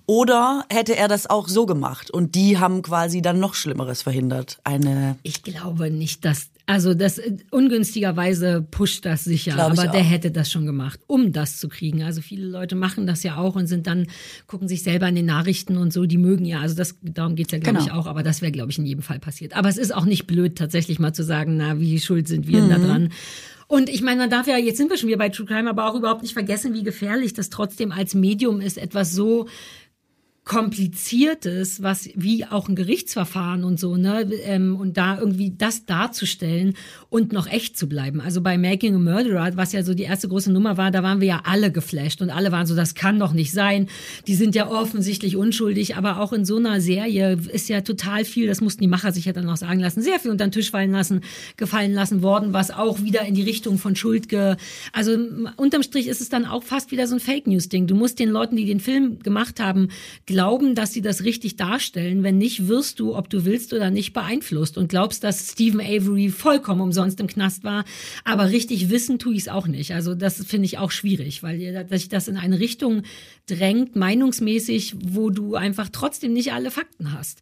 oder hätte er das auch so gemacht und die haben quasi dann noch Schlimmeres verhindert. Eine, Ich glaube nicht, dass also das äh, ungünstigerweise pusht das sicher, Glaub aber der hätte das schon gemacht, um das zu kriegen. Also viele Leute machen das ja auch und sind dann gucken sich selber in den Nachrichten und so, die mögen ja, also das darum geht's ja glaube Genau. ich auch, aber das wäre glaube ich in jedem Fall passiert. Aber es ist auch nicht blöd tatsächlich mal zu sagen, na, wie schuld sind wir denn Mhm. da dran? Und ich meine, man darf ja, jetzt sind wir schon wieder bei True Crime, aber auch überhaupt nicht vergessen, wie gefährlich das trotzdem als Medium ist, etwas so kompliziertes, was wie auch ein Gerichtsverfahren und so, ne, ähm, und da irgendwie das darzustellen und noch echt zu bleiben. Also bei Making a Murderer, was ja so die erste große Nummer war, da waren wir ja alle geflasht und alle waren so, das kann doch nicht sein. Die sind ja offensichtlich unschuldig, aber auch in so einer Serie ist ja total viel, das mussten die Macher sich ja dann auch sagen lassen, sehr viel unter den Tisch fallen lassen, gefallen lassen worden, was auch wieder in die Richtung von Schuld ge, also unterm Strich ist es dann auch fast wieder so ein Fake News Ding. Du musst den Leuten, die den Film gemacht haben, glauben, dass sie das richtig darstellen. Wenn nicht, wirst du, ob du willst oder nicht, beeinflusst und glaubst, dass Stephen Avery vollkommen umsonst im Knast war. Aber richtig wissen tue ich es auch nicht. Also das finde ich auch schwierig, weil sich das in eine Richtung drängt, meinungsmäßig, wo du einfach trotzdem nicht alle Fakten hast.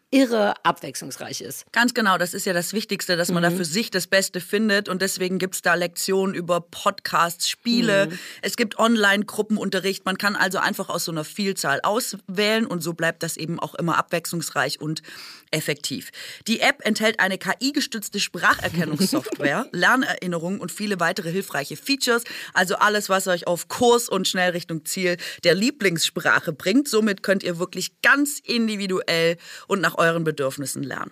irre abwechslungsreich ist. Ganz genau, das ist ja das Wichtigste, dass man da für sich das Beste findet. Und deswegen gibt's da Lektionen über Podcasts, Spiele. Es gibt Online-Gruppenunterricht. Man kann also einfach aus so einer Vielzahl auswählen und so bleibt das eben auch immer abwechslungsreich und effektiv. Die App enthält eine KI-gestützte Spracherkennungssoftware, Lernerinnerungen und viele weitere hilfreiche Features. Also alles, was euch auf Kurs und schnell Richtung Ziel der Lieblingssprache bringt. Somit könnt ihr wirklich ganz individuell und nach euren Bedürfnissen lernen.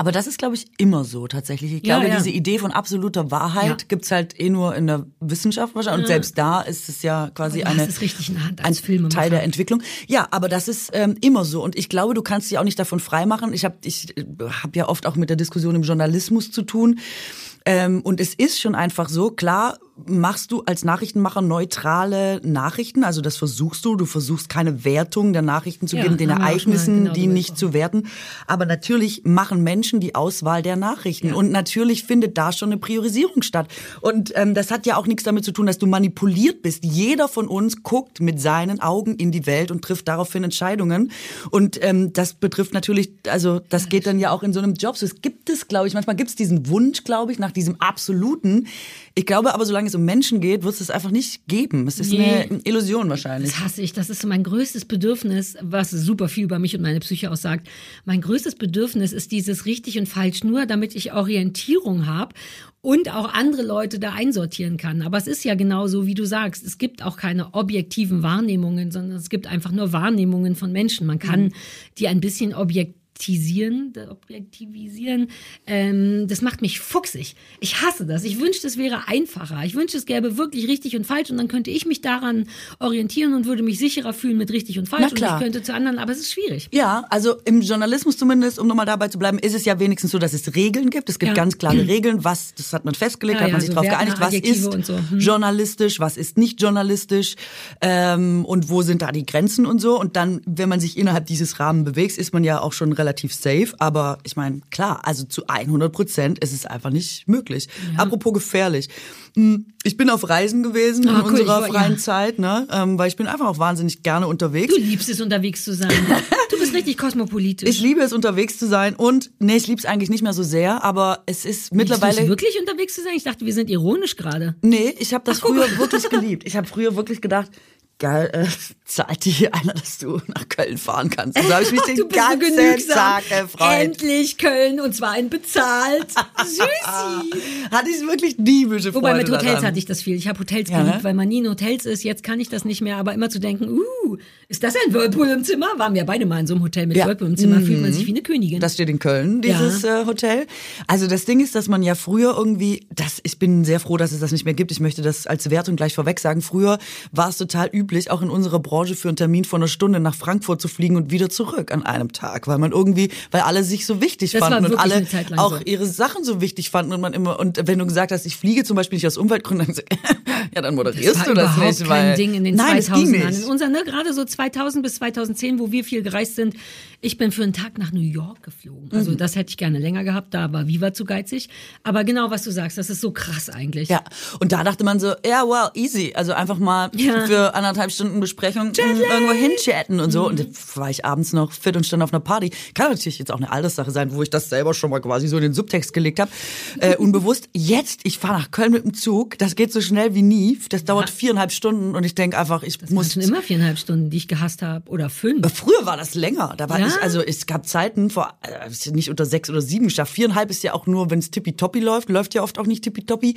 Aber das ist, glaube ich, immer so tatsächlich. Ich Ja, glaube, ja. diese Idee von absoluter Wahrheit Ja. gibt's halt eh nur in der Wissenschaft wahrscheinlich. Und selbst da ist es ja quasi eine, ein Filmemacher. Teil der Entwicklung. Ja, aber das ist ähm, immer so. Und ich glaube, du kannst dich auch nicht davon freimachen. Ich habe ich äh, hab ja oft auch mit der Diskussion im Journalismus zu tun. Ähm, und es ist schon einfach so, klar machst du als Nachrichtenmacher neutrale Nachrichten, also das versuchst du, du versuchst keine Wertung der Nachrichten zu Ja, geben, den Ereignissen, genau die nicht zu werten. Aber natürlich machen Menschen die Auswahl der Nachrichten. Und natürlich findet da schon eine Priorisierung statt. Und ähm, das hat ja auch nichts damit zu tun, dass du manipuliert bist. Jeder von uns guckt mit seinen Augen in die Welt und trifft daraufhin Entscheidungen. Und ähm, das betrifft natürlich, also das geht dann ja auch in so einem Job. So, es gibt es, glaube ich, manchmal gibt es diesen Wunsch, glaube ich, nach diesem Absoluten. Ich glaube aber, solange es um Menschen geht, wird es das einfach nicht geben. Es ist Nee. eine Illusion wahrscheinlich. Das hasse ich. Das ist so mein größtes Bedürfnis, was super viel über mich und meine Psyche aussagt. Mein größtes Bedürfnis ist dieses richtig und falsch nur, damit ich Orientierung habe und auch andere Leute da einsortieren kann. Aber es ist ja genau so, wie du sagst. Es gibt auch keine objektiven Wahrnehmungen, sondern es gibt einfach nur Wahrnehmungen von Menschen. Man kann die ein bisschen objektiv objektivisieren, objektivisieren, ähm, das macht mich fuchsig. Ich hasse das. Ich wünschte, es wäre einfacher. Ich wünschte, es gäbe wirklich richtig und falsch und dann könnte ich mich daran orientieren und würde mich sicherer fühlen mit richtig und falsch Na und klar. ich könnte zu anderen, aber es ist schwierig. Ja, also im Journalismus zumindest, um nochmal dabei zu bleiben, ist es ja wenigstens so, dass es Regeln gibt. Es gibt Ja. ganz klare Regeln, was, das hat man festgelegt, Ja, hat man ja, sich so darauf geeinigt, was ist und so. Hm. journalistisch, was ist nicht journalistisch ähm, und wo sind da die Grenzen und so. Und dann, wenn man sich innerhalb dieses Rahmens bewegt, ist man ja auch schon relativ relativ safe, aber ich meine, klar, also zu 100 Prozent ist es einfach nicht möglich. Apropos gefährlich. Hm, Ich bin auf Reisen gewesen Ah, in cool, unserer war- freien ja. Zeit, ne? ähm, weil ich bin einfach auch wahnsinnig gerne unterwegs. Du liebst es, unterwegs zu sein. Du bist richtig kosmopolitisch. Ich liebe es, unterwegs zu sein und, nee, ich liebe es eigentlich nicht mehr so sehr, aber es ist Liebst du mittlerweile... wirklich unterwegs zu sein? Ich dachte, wir sind ironisch gerade. Nee, ich habe das früher wirklich geliebt. Ich habe früher wirklich gedacht, geil, äh, zahlt dir hier einer, dass du nach Köln fahren kannst. Und so habe ich mich den du bist so ganzen genügsam. Tag gefreut. Endlich Köln und zwar ein bezahlt. Süßi. Hatte ich wirklich diebische Freude Wobei mit Hotels daran. hatte ich das viel. Ich habe Hotels Ja, geliebt, ne? weil man nie in Hotels ist. Jetzt kann ich das nicht mehr. Aber immer zu denken, uh, ist das ein Whirlpool im Zimmer? Waren wir beide mal in so einem Hotel mit Ja. Mhm. Whirlpool im Zimmer. Fühlt man sich wie eine Königin. Das steht in Köln, dieses äh, Hotel. Also das Ding ist, dass man ja früher irgendwie, das, ich bin sehr froh, dass es das nicht mehr gibt. Ich möchte das als Wertung gleich vorweg sagen. Früher war es total üblich, auch in unserer Branche für einen Termin von einer Stunde nach Frankfurt zu fliegen und wieder zurück an einem Tag, weil man irgendwie, weil alle sich so wichtig Das fanden und alle auch so. ihre Sachen so wichtig fanden und man immer, und wenn du gesagt hast, ich fliege zum Beispiel nicht aus Umweltgründen, dann ja, dann moderierst das du das nicht. kein weil, Ding in den Nein, es ging 2000ern. nicht. In unser, ne, gerade so 2000 bis 2010, wo wir viel gereist sind. Ich bin für einen Tag nach New York geflogen. Mhm. Also das hätte ich gerne länger gehabt. Da war Viva zu geizig. Aber genau, was du sagst, das ist so krass eigentlich. Ja, und da dachte man so, ja, well, easy. Also einfach mal Ja. für anderthalb Stunden Besprechung mh, irgendwo hinchatten und so. Und dann war ich abends noch fit und stand auf einer Party. Kann natürlich jetzt auch eine Alterssache sein, wo ich das selber schon mal quasi so in den Subtext gelegt habe. Äh, unbewusst. Jetzt, ich fahre nach Köln mit dem Zug. Das geht so schnell wie nie. Das dauert viereinhalb Stunden und ich denke einfach, ich Das muss schon immer viereinhalb Stunden, die ich gehasst habe. Oder fünf. Früher war das länger. Da war Ja? Ich, also es gab Zeiten, vor äh, nicht unter sechs oder sieben geschafft. Viereinhalb ist ja auch nur, wenn es tippitoppi läuft, läuft ja oft auch nicht tippitoppi.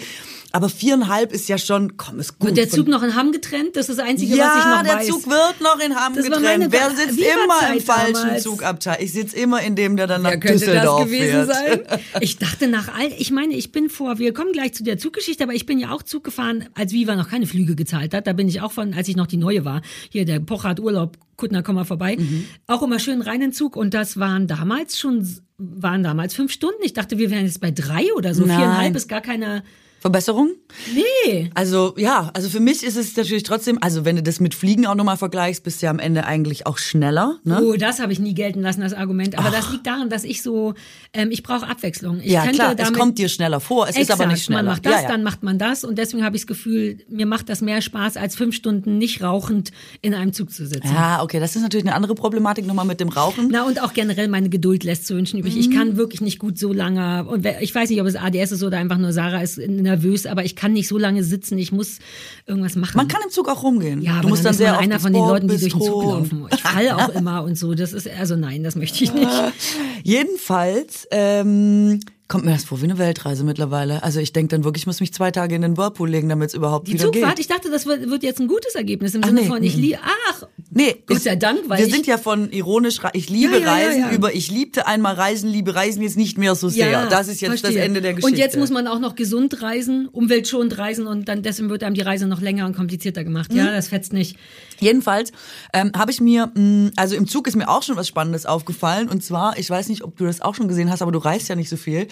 Aber viereinhalb ist ja schon, komm, ist gut. Wird der Von- Zug noch in Hamm getrennt? Das ist das Einzige, ja, was ich noch der weiß. Zug wird noch in Hamm Das meine getrennt. Wer sitzt immer im falschen damals. Zugabteil? Ich sitze immer in dem, der dann nach könnte Düsseldorf das gewesen fährt. sein? Ich dachte nach all, ich meine, ich bin vor, wir kommen gleich zu der Zuggeschichte, aber ich bin ja auch Zug gefahren, als Viva noch keine Flüge gezahlt hat. Da bin ich auch von, als ich noch die neue war. Hier, der Pocher hat Urlaub, Kuttner, komm mal vorbei. Mhm. Auch immer schön rein in Zug und das waren damals schon, waren damals fünf Stunden. Ich dachte, wir wären jetzt bei drei oder so. Nein. Viereinhalb ist gar keine, Verbesserung? nee. Also ja, also für mich ist es natürlich trotzdem, also wenn du das mit Fliegen auch nochmal vergleichst, bist du ja am Ende eigentlich auch schneller. Ne? Oh, das habe ich nie gelten lassen, das Argument. Aber das liegt daran, dass ich so, ähm, ich brauche Abwechslung. Ich ja klar, es damit, kommt dir schneller vor, es ist aber nicht schneller. Man macht das, ja, ja. dann macht man das und deswegen habe ich das Gefühl, mir macht das mehr Spaß, als fünf Stunden nicht rauchend in einem Zug zu sitzen. Ja, okay, das ist natürlich eine andere Problematik nochmal mit dem Rauchen. Na und auch generell meine Geduld lässt zu wünschen übrig. Ich Mhm. kann wirklich nicht gut so lange und ich weiß nicht, ob es ADS ist oder einfach nur Sarah ist nervös, aber ich kann nicht so lange sitzen. Ich muss irgendwas machen. Man kann im Zug auch rumgehen. ja, du musst dann, dann sehr einer von den Leuten, die durch den Zug laufen. Ich falle auch immer und so. Das ist also nein, das möchte ich nicht. Jedenfalls ähm, kommt mir das vor wie eine Weltreise mittlerweile. Also ich denke dann wirklich, ich muss mich zwei Tage in den Whirlpool legen, damit es überhaupt Die wieder Zugfahrt, geht. ich dachte, das wird, wird jetzt ein gutes Ergebnis im Ach, Sinne nee, von ich liebe. Ach, Nee, Gott sei Dank, weil wir sind ja von ironisch, ich liebe Ja, ja, ja, Reisen ja. über ich liebte einmal Reisen, liebe Reisen jetzt nicht mehr so sehr. das ist jetzt das verstehe. Ende der Geschichte. Und jetzt muss man auch noch gesund reisen, umweltschonend reisen und dann deswegen wird einem die Reise noch länger und komplizierter gemacht. Mhm. Ja, das fetzt nicht. Jedenfalls ähm, habe ich mir, mh, also im Zug ist mir auch schon was Spannendes aufgefallen. Und zwar, ich weiß nicht, ob du das auch schon gesehen hast, aber du reist ja nicht so viel.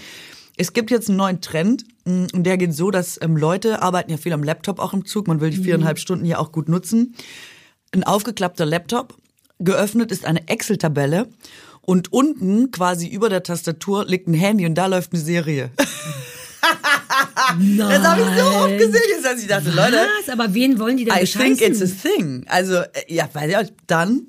Es gibt jetzt einen neuen Trend mh, und der geht so, dass ähm, Leute arbeiten ja viel am Laptop auch im Zug. Man will die viereinhalb Stunden ja auch gut nutzen. Ein aufgeklappter Laptop, geöffnet ist eine Excel-Tabelle und unten quasi über der Tastatur liegt ein Handy und da läuft eine Serie. Nein. Das habe ich so oft gesehen, dass ich dachte, Leute, Was? Aber wen wollen die denn I think it's a thing. Also, äh, ja, weiß ich auch, dann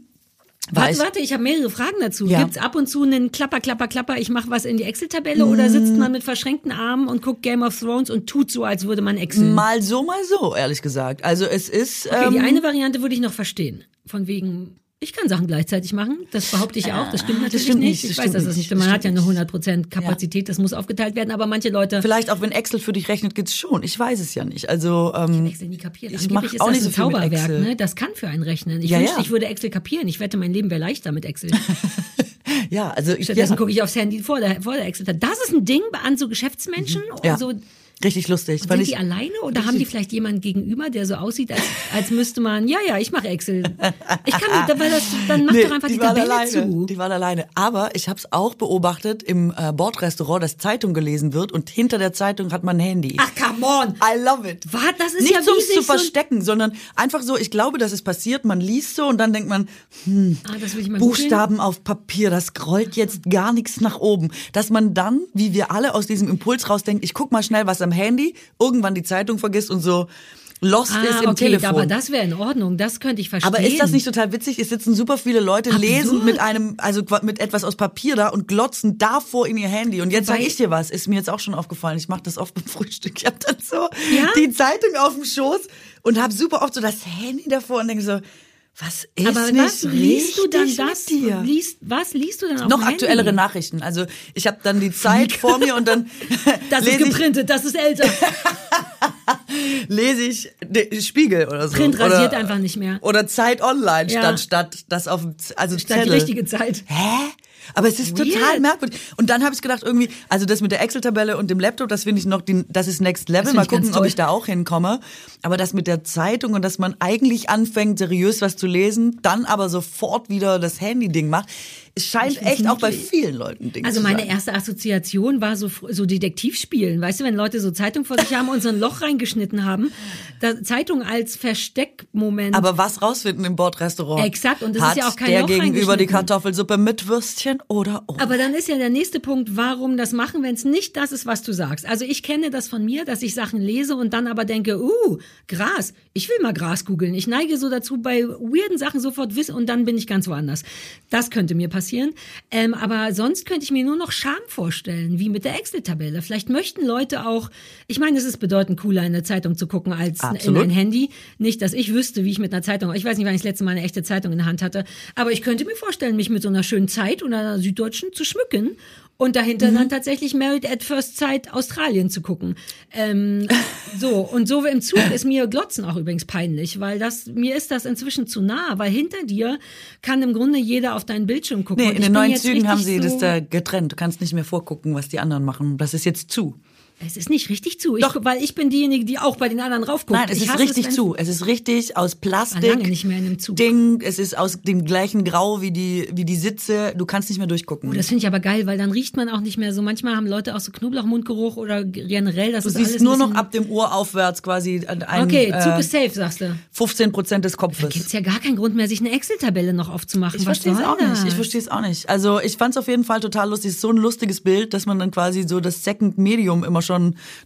Warte, ich, warte, ich habe mehrere Fragen dazu. Ja. Gibt's ab und zu einen Klapper, Klapper, Klapper, ich mache was in die Excel-Tabelle oder Mm. sitzt man mit verschränkten Armen und guckt Game of Thrones und tut so, als würde man Excel? mal so, mal so, ehrlich gesagt. Also es ist, Okay, ähm, die eine Variante würde ich noch verstehen. Von wegen, ich kann Sachen gleichzeitig machen. Das behaupte ich auch. Das stimmt natürlich stimmt nicht. nicht, Ich das weiß, dass das nicht, stimmt. Man das hat ja eine stimmt 100% Kapazität. Das muss aufgeteilt werden. Aber manche Leute vielleicht auch wenn Excel für dich rechnet, geht's schon. Ich weiß es ja nicht. Also ähm, Excel nie kapiert. Ich Angeblich mach ist auch das nicht so viel mit Zauberwerk. Excel. Ne? Das kann für einen rechnen. Ich Ja, wünschte, ja. ich würde Excel kapieren. Ich wette, mein Leben wäre leichter mit Excel. ja, also ich, Stattdessen ja. gucke ich aufs Handy vor der, vor der Excel. Das ist ein Ding an so Geschäftsmenschen. Ja. Also, Richtig lustig. Sind ich, die alleine oder haben die vielleicht jemanden gegenüber, der so aussieht, als, als müsste man, ja, ja, ich mache Excel. Ich kann nicht, weil das, dann mach Nee, doch einfach die, waren Tabelle alleine. zu. Die waren alleine. Aber ich habe es auch beobachtet im äh, Bordrestaurant, dass Zeitung gelesen wird und hinter der Zeitung hat man ein Handy. Ach, come on. I love it. Was? Das ist Nicht ja zum wie zu verstecken, sondern einfach so, ich glaube, dass es passiert, man liest so und dann denkt man, Ah, mal googeln. Buchstaben auf Papier, das scrollt jetzt gar nichts nach oben. Dass man dann, wie wir alle aus diesem Impuls rausdenken, ich guck mal schnell was am Handy, irgendwann die Zeitung vergisst und so lost Ah, ist im okay, Telefon. aber das wäre in Ordnung, das könnte ich verstehen. Aber ist das nicht total witzig? Es sitzen super viele Leute, lesen Absurd. mit einem, also mit etwas aus Papier da und glotzen davor in ihr Handy. Und jetzt sage ich dir was, ist mir jetzt auch schon aufgefallen. Ich mache das oft beim Frühstück. Ich habe dann so Ja? die Zeitung auf dem Schoß und habe super oft so das Handy davor und denke so, was ist Aber was liest du dann das? Liest, was liest du dann auf Noch aktuellere Handy? Nachrichten. Also ich habe dann die Zeit vor mir und dann Das ist geprintet, das ist älter. lese ich Spiegel oder so. Print rasiert oder, einfach nicht mehr. Oder Zeit Online Ja. statt statt das auf dem Z- also Statt die Zettel. richtige Zeit. Hä? Aber es ist Weird. total merkwürdig. Und dann habe ich gedacht, irgendwie, also das mit der Excel-Tabelle und dem Laptop, das finde ich noch, die, das ist Next Level. Mal gucken, ob ich da auch hinkomme. Aber das mit der Zeitung und dass man eigentlich anfängt, seriös was zu lesen, dann aber sofort wieder das Handy-Ding macht, es scheint echt auch bei vielen Leuten ein Ding Also meine erste Assoziation war so, so Detektivspielen. Weißt du, wenn Leute so Zeitung vor sich haben und so ein Loch reingeschnitten haben, da Zeitung als Versteckmoment. Aber was rausfinden im Bordrestaurant? Exakt, und das Hat ist ja auch kein der Loch gegenüber die. Kartoffelsuppe mit Würstchen oder ohne? Aber dann ist ja der nächste Punkt, warum das machen, wenn es nicht das ist, was du sagst. Also ich kenne das von mir, dass ich Sachen lese und dann aber denke, uh, Gras, ich will mal Gras googeln. Ich neige so dazu, bei weirden Sachen sofort wissen und dann bin ich ganz woanders. Das könnte mir passieren. Ähm, aber sonst könnte ich mir nur noch Scham vorstellen, wie mit der Excel-Tabelle. Vielleicht möchten Leute auch, ich meine, es ist bedeutend cooler, in eine Zeitung zu gucken, als in Absolut. ein Handy. Nicht, dass ich wüsste, wie ich mit einer Zeitung, ich weiß nicht, wann ich das letzte Mal eine echte Zeitung in der Hand hatte, aber ich könnte mir vorstellen, mich mit so einer schönen Zeit oder einer Süddeutschen zu schmücken und dahinter Mhm. dann tatsächlich Married at First Sight Australien zu gucken. Ähm, so, und so im Zug ist mir Glotzen auch übrigens peinlich, weil das, mir ist das inzwischen zu nah, weil hinter dir kann im Grunde jeder auf deinen Bildschirm gucken. Nee, in den neuen Zügen haben sie so, das da getrennt. Du kannst nicht mehr vorgucken, was die anderen machen. Das ist jetzt zu. Es ist nicht richtig zu, ich, Doch. weil ich bin diejenige, die auch bei den anderen raufguckt. Nein, es ich ist richtig wenn- zu. Es ist richtig aus Plastik. War lange nicht mehr in einem Zug. Ding. Es ist aus dem gleichen Grau wie die, wie die Sitze. Du kannst nicht mehr durchgucken. Oh, das finde ich aber geil, weil dann riecht man auch nicht mehr so. Manchmal haben Leute auch so Knoblauchmundgeruch oder generell, das du ist siehst alles nur noch ab dem Ohr aufwärts quasi ein, ein, Okay, Zug äh, ist safe, sagst du. 15 Prozent des Kopfes. Gibt's ja gar keinen Grund mehr, sich eine Excel-Tabelle noch aufzumachen. Ich verstehe es auch das? nicht. Ich verstehe es auch nicht. Also ich fand es auf jeden Fall total lustig. Es ist so ein lustiges Bild, dass man dann quasi so das Second Medium immer schon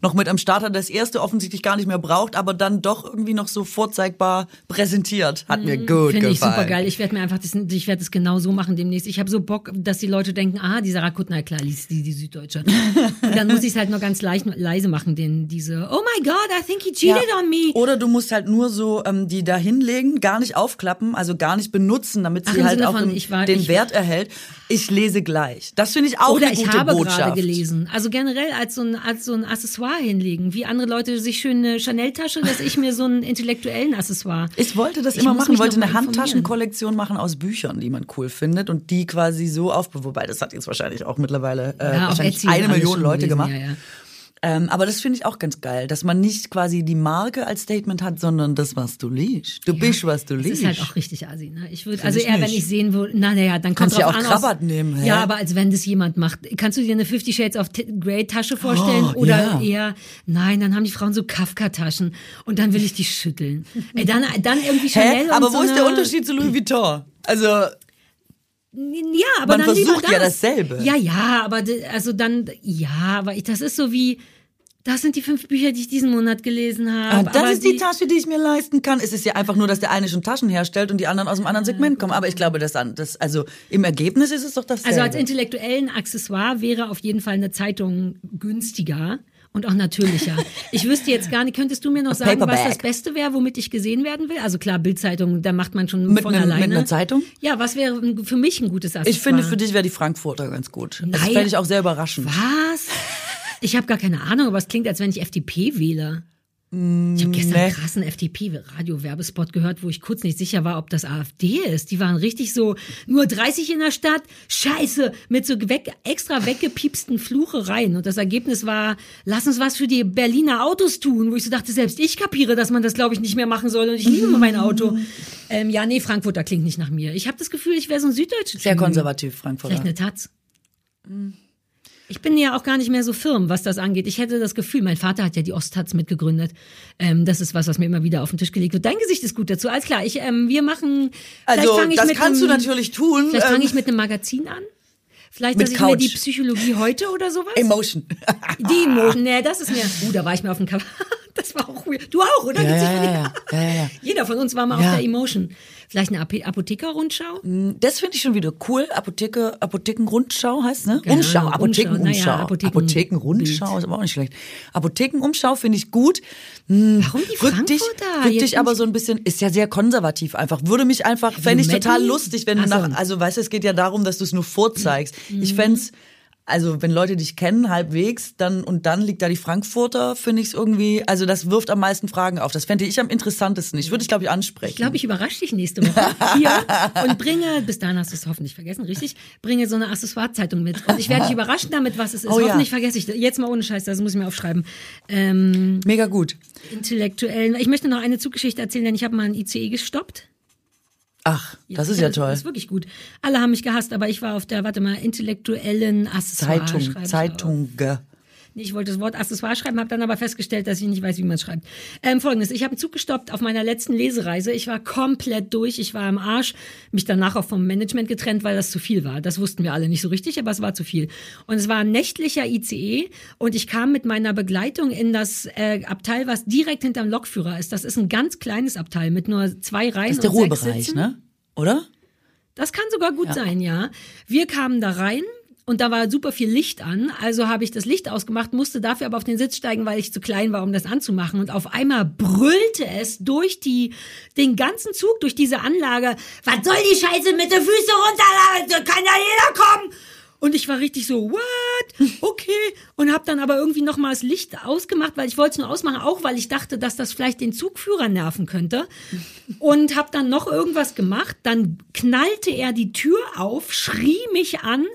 noch mit am Start hat. Das erste offensichtlich gar nicht mehr braucht, aber dann doch irgendwie noch so vorzeigbar präsentiert. Hat mir gut Mhm. Finde gefallen. ich super geil. Ich werde mir einfach das, ich werde es genau so machen demnächst. Ich habe so Bock, dass die Leute denken, ah, die Sarah Kuttner, klar, liest die, die Süddeutsche. Und dann muss ich es halt nur ganz leicht, leise machen, den, diese, oh my God, I think he cheated on me. Oder du musst halt nur so ähm, die da hinlegen, gar nicht aufklappen, also gar nicht benutzen, damit Ach, sie im halt auch im, ich war- den ich- Wert erhält. Ich lese gleich. Das finde ich auch Oder eine ich gute habe Botschaft. gerade gelesen. Also generell als so, ein, als so ein Accessoire hinlegen. Wie andere Leute sich schön eine Chanel-Tasche, dass ich mir so einen intellektuellen Accessoire. Ich wollte das Ich immer machen, mich wollte eine. Handtaschenkollektion machen aus Büchern, die man cool findet und die quasi so auf, wobei das hat jetzt wahrscheinlich auch mittlerweile äh, Ja, wahrscheinlich eine Million Leute gelesen, gemacht. Ja, ja. Ähm, aber das finde ich auch ganz geil, dass man nicht quasi die Marke als Statement hat, sondern das, was du liest. Du bist, was du Das liest. ist halt auch richtig assi, ne? Ich würde, also ich eher, wenn nicht. ich sehen würde, na, naja, dann Kannst ja drauf auch an, Krabbert aus, nehmen, hä? Ja, aber als wenn das jemand macht. Kannst du dir eine Fifty Shades of Grey Tasche vorstellen? Oh, Oder ja. eher, nein, dann haben die Frauen so Kafka-Taschen und dann will ich die schütteln. Ey, dann, dann irgendwie Chanel Hä? Aber so wo ist der Unterschied zu Louis Vuitton? Also, Ja, aber Man dann lieber versucht ja das. dasselbe. Ja, ja, aber also dann, ja, aber ich, das ist so wie, das sind die fünf Bücher, die ich diesen Monat gelesen habe. Ah, das aber ist die Tasche, die ich mir leisten kann. Es ist ja einfach nur, dass der eine schon Taschen herstellt und die anderen aus einem anderen Segment kommen. Aber ich glaube, das, das also im Ergebnis ist es doch dasselbe. Also als intellektuellen Accessoire wäre auf jeden Fall eine Zeitung günstiger und auch natürlicher. Ich wüsste jetzt gar nicht, könntest du mir noch sagen, was Paperback. das Beste wäre, womit ich gesehen werden will? Also klar, Bildzeitung, da macht man schon Mit von mit alleine. einer Zeitung? Ja, was wäre für mich ein gutes Accessoire? ich finde, für dich wäre die Frankfurter ganz gut. Das Nein. fände ich auch sehr überraschend. Was? Ich habe gar keine Ahnung, aber es klingt, als wenn ich FDP wähle. Ich habe gestern nee. einen krassen FDP-Radio-Werbespot gehört, wo ich kurz nicht sicher war, ob das AfD ist. Die waren richtig so, nur 30 in der Stadt, scheiße, mit so weg, extra weggepiepsten Fluchereien. Und das Ergebnis war, lass uns was für die Berliner Autos tun, wo ich so dachte, selbst ich kapiere, dass man das, glaube ich, nicht mehr machen soll. Und ich liebe mein Auto. Ähm, ja, nee, Frankfurter klingt nicht nach mir. Ich habe das Gefühl, ich wäre so ein süddeutscher Sehr konservativ, Frankfurter. Vielleicht eine Taz. Ich bin ja auch gar nicht mehr so firm, was das angeht. Ich hätte das Gefühl, mein Vater hat ja die Osttaz mitgegründet. Ähm, das ist was, was mir immer wieder auf den Tisch gelegt wird. Dein Gesicht ist gut dazu. Alles klar, ich, ähm, wir machen. Also, das kannst du einem- natürlich tun. Vielleicht fange ähm, ich mit einem Magazin an. Vielleicht, dass ich mir Couch. die Psychologie heute oder sowas. Emotion. Die Emotion, nee, das ist mir. Uh, da war ich mir auf dem Cover. Das war auch weird. Du auch, oder? Ja, ja, ja. Jeder von uns war mal auf der Emotion. Vielleicht eine Apo- Apotheker-Rundschau? Das finde ich schon wieder cool. Apotheke, Apothekenrundschau heißt, ne? Keine Umschau, Apothekenumschau. Umschau. Naja, Apotheken- Apothekenrundschau ist aber auch nicht schlecht. Apothekenumschau finde ich gut. Hm, Warum die dich, Frankfurter? rück Jetzt dich bin aber ich- so ein bisschen, ist ja sehr konservativ einfach. Würde mich einfach, fände ich total lustig, wenn du Ach so. nach, also weißt du, es geht ja darum, dass du es nur vorzeigst. Ich fänd's, also wenn Leute dich kennen, halbwegs, dann und dann liegt da die Frankfurter, finde ich es irgendwie, also das wirft am meisten Fragen auf. Das fände ich am interessantesten. Ich würde dich, glaube ich, ansprechen. Ich glaube, ich überrasche dich nächste Woche hier und bringe, bis dahin hast du es hoffentlich vergessen, richtig? Bringe so eine Accessoire-Zeitung mit. Und ich werde dich überraschen damit, was es ist. Oh ja. hoffentlich vergesse ich das. Jetzt mal ohne Scheiß, das muss ich mir aufschreiben. Ähm, Mega gut. intellektuellen. Ich möchte noch eine Zuggeschichte erzählen, denn ich habe mal ein ICE gestoppt. Ach, das ist ja toll. Das ist wirklich gut. Alle haben mich gehasst, aber ich war auf der, warte mal, intellektuellen Accessoire. Zeitung, Zeitung. Ich wollte das Wort Accessoire schreiben, habe dann aber festgestellt, dass ich nicht weiß, wie man es schreibt. Ähm, Folgendes, ich habe einen Zug gestoppt auf meiner letzten Lesereise. Ich war komplett durch, ich war am Arsch, mich danach auch vom Management getrennt, weil das zu viel war. Das wussten wir alle nicht so richtig, aber es war zu viel. Und es war ein nächtlicher ICE und ich kam mit meiner Begleitung in das äh, Abteil, was direkt hinterm Lokführer ist. Das ist ein ganz kleines Abteil mit nur zwei Reihen Das ist der Ruhebereich, ne? Oder? Das kann sogar gut sein, ja. Wir kamen da rein und da war super viel Licht an. Also habe ich das Licht ausgemacht, musste dafür aber auf den Sitz steigen, weil ich zu klein war, um das anzumachen. Und auf einmal brüllte es durch die, den ganzen Zug, durch diese Anlage. Was soll die Scheiße mit den Füßen runter? Da kann ja jeder kommen. Und ich war richtig so, what? Okay. Und habe dann aber irgendwie noch mal das Licht ausgemacht, weil ich wollte es nur ausmachen, auch weil ich dachte, dass das vielleicht den Zugführer nerven könnte. Und habe dann noch irgendwas gemacht. Dann knallte er die Tür auf, schrie mich an.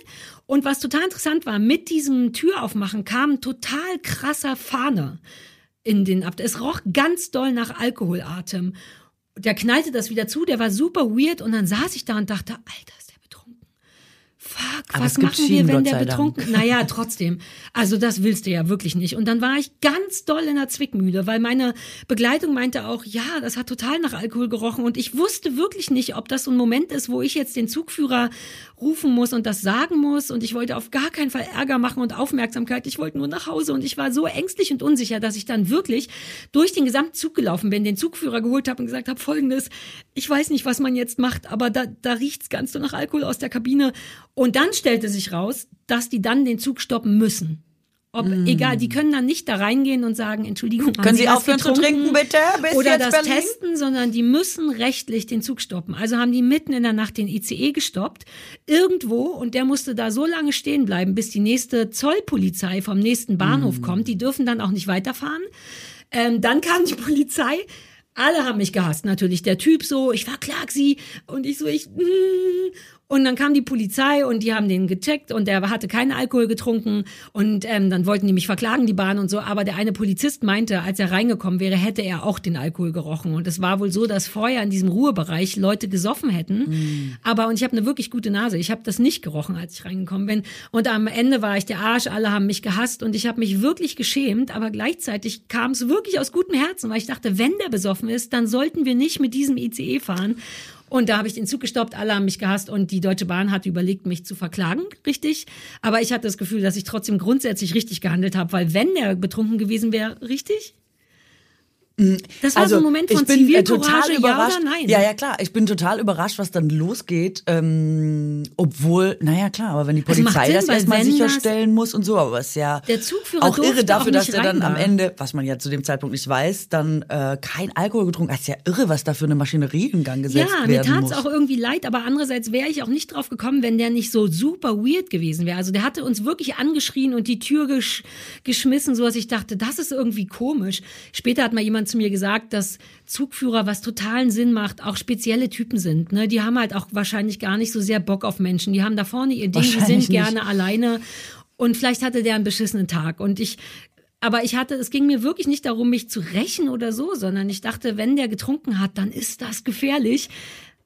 Und was total interessant war, mit diesem Türaufmachen kam ein total krasser Fahne in den Abteil. Es roch ganz doll nach Alkoholatem. Der knallte das wieder zu, der war super weird. Und dann saß ich da und dachte, Alter. Fuck, Aber was machen wir, Schienen, wenn Gott der betrunken Naja, trotzdem. Also das willst du ja wirklich nicht. Und dann war ich ganz doll in der Zwickmühle, weil meine Begleitung meinte auch, ja, das hat total nach Alkohol gerochen. Und ich wusste wirklich nicht, ob das so ein Moment ist, wo ich jetzt den Zugführer rufen muss und das sagen muss. Und ich wollte auf gar keinen Fall Ärger machen und Aufmerksamkeit. Ich wollte nur nach Hause. Und ich war so ängstlich und unsicher, dass ich dann wirklich durch den gesamten Zug gelaufen bin, den Zugführer geholt habe und gesagt habe, folgendes, ich weiß nicht, was man jetzt macht, aber da, da riecht's ganz so nach Alkohol aus der Kabine. Und dann stellte sich raus, dass die dann den Zug stoppen müssen. Ob, egal, die können dann nicht da reingehen und sagen, Entschuldigung, haben Mm. Können Sie was aufhören zu trinken, bitte? Bis Oder das Berlin? testen, sondern die müssen rechtlich den Zug stoppen. Also haben die mitten in der Nacht den ICE gestoppt, irgendwo, und der musste da so lange stehen bleiben, bis die nächste Zollpolizei vom nächsten Bahnhof Mm. kommt. Die dürfen dann auch nicht weiterfahren. Ähm, dann kam die Polizei. Alle haben mich gehasst, natürlich. Der Typ so, ich verklag sie. Und ich so, ich, mm. Und dann kam die Polizei und die haben den gecheckt und der hatte keinen Alkohol getrunken und ähm, dann wollten die mich verklagen, die Bahn und so. Aber der eine Polizist meinte, als er reingekommen wäre, hätte er auch den Alkohol gerochen. Und es war wohl so, dass vorher in diesem Ruhebereich Leute gesoffen hätten. Aber und ich habe eine wirklich gute Nase. Ich habe das nicht gerochen, als ich reingekommen bin. Und am Ende war ich der Arsch. Alle haben mich gehasst und ich habe mich wirklich geschämt. Aber gleichzeitig kam es wirklich aus gutem Herzen, weil ich dachte, wenn der besoffen ist, dann sollten wir nicht mit diesem ICE fahren. Und da habe ich den Zug gestoppt, alle haben mich gehasst und die Deutsche Bahn hat überlegt, mich zu verklagen, richtig. Aber ich hatte das Gefühl, dass ich trotzdem grundsätzlich richtig gehandelt habe, weil wenn der betrunken gewesen wäre, richtig? Das war so ein Moment von ich bin äh, total ja überrascht. oder nein? Ja, ja, klar. Ich bin total überrascht, was dann losgeht. Ähm, obwohl, naja, klar, aber wenn die Polizei Sinn, das erstmal sicherstellen muss und so, aber es ist ja Der Zugführer auch irre dafür, auch dass der dann rein am. Ende, was man ja zu dem Zeitpunkt nicht weiß, dann äh, kein Alkohol getrunken hat. Das ist ja irre, was da für eine Maschinerie in Gang gesetzt Ja, mir werden tat's muss. auch irgendwie leid, aber andererseits wäre ich auch nicht drauf gekommen, wenn der nicht so super weird gewesen wäre. Also der hatte uns wirklich angeschrien und die Tür gesch geschmissen, so dass ich dachte, das ist irgendwie komisch. Später hat mal jemand zu mir gesagt, dass Zugführer, was totalen Sinn macht, auch spezielle Typen sind. Ne? Die haben halt auch wahrscheinlich gar nicht so sehr Bock auf Menschen. Die haben da vorne ihr Ding, die sind nicht. gerne alleine. Und vielleicht hatte der einen beschissenen Tag. Und ich, aber ich hatte, es ging mir wirklich nicht darum, mich zu rächen oder so, sondern ich dachte, wenn der getrunken hat, dann ist das gefährlich.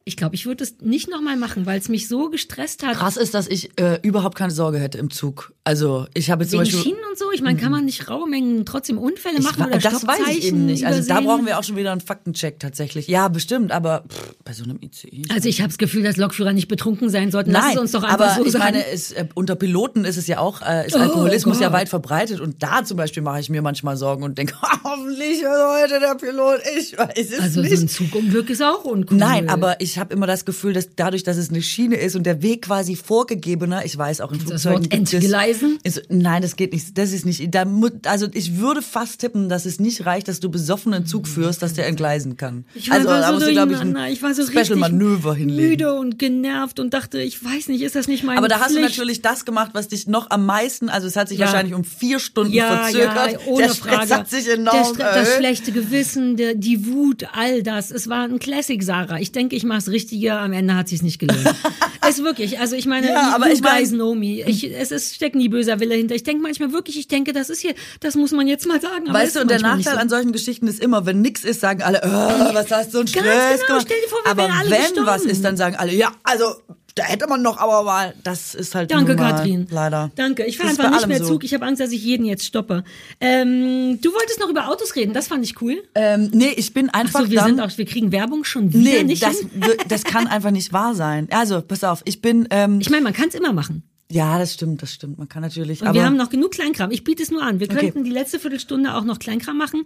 Ich glaube, ich würde es nicht nochmal machen, weil es mich so gestresst hat. Krass ist, dass ich äh, überhaupt keine Sorge hätte im Zug. Also ich habe jetzt zum Wegen Beispiel Schienen und so? Ich meine, kann man nicht raue Mengen trotzdem Unfälle machen Ich, oder das weiß ich eben nicht. Also da übersehen? brauchen wir auch schon wieder einen Faktencheck tatsächlich. Ja, bestimmt, aber pff, bei so einem ICE. Also ich habe das Gefühl, dass Lokführer nicht betrunken sein sollten. Lass Nein, uns doch einfach aber so ich sagen. meine, es, äh, unter Piloten ist es ja auch, äh, ist Oh Alkoholismus ja Gott. weit verbreitet und da zum Beispiel mache ich mir manchmal Sorgen und denke, hoffentlich heute der Pilot, ich weiß es also nicht. so ein Zugunglück ist auch uncool. Nein, aber ich habe immer das Gefühl, dass dadurch, dass es eine Schiene ist und der Weg quasi vorgegebener, ich weiß auch in das Flugzeugen Wort gibt es- entgleisen? Ist, nein, das geht nicht. Das ist nicht. Da, also ich würde fast tippen, dass es nicht reicht, dass du besoffenen Zug führst, dass der entgleisen kann. Ich war also einfach da so musst du, glaube ich, ein ich war so Special Manöver hinlegen. müde und genervt und dachte, ich weiß nicht, ist das nicht meine Aber da hast du Pflicht? natürlich das gemacht, was dich noch am meisten, also es hat sich Ja. wahrscheinlich um vier Stunden ja, verzögert. ja, ohne der Stress Frage. hat sich enorm der das schlechte Gewissen, der, die Wut, all das. Es war ein Classic, Sarah. Ich denke, ich mache das Richtige. Am Ende hat sich's nicht gelohnt. es wirklich. Also ich meine, Ja, aber ich mein- guys know me. Ich, es ist, steckt nie böser Wille hinter. Ich denke manchmal wirklich, ich denke, das ist hier, das muss man jetzt mal sagen. Weißt ist du, und der Nachteil so. an solchen Geschichten ist immer, wenn nix ist, sagen alle, oh, was hast du so Ganz Stress genau, gemacht. stell dir vor, wir aber wenn gestorben. was ist, dann sagen alle, ja, also da hätte man noch aber mal, das ist halt Danke, mal, Katrin. Leider. Danke. Ich fahre einfach nicht mehr so. Zug. Ich habe Angst, dass ich jeden jetzt stoppe. Ähm, du wolltest noch über Autos reden. Das fand ich cool. Ähm, nee, ich bin einfach So, wir dann, sind auch, wir kriegen Werbung schon wieder Nee, nicht das, hin. das kann einfach nicht wahr sein. Also, pass auf, ich bin, ähm, Ich meine, man kann es immer machen. ja, das stimmt, das stimmt. Man kann natürlich, Und aber wir haben noch genug Kleinkram. Ich biete es nur an. Wir Okay. könnten die letzte Viertelstunde auch noch Kleinkram machen.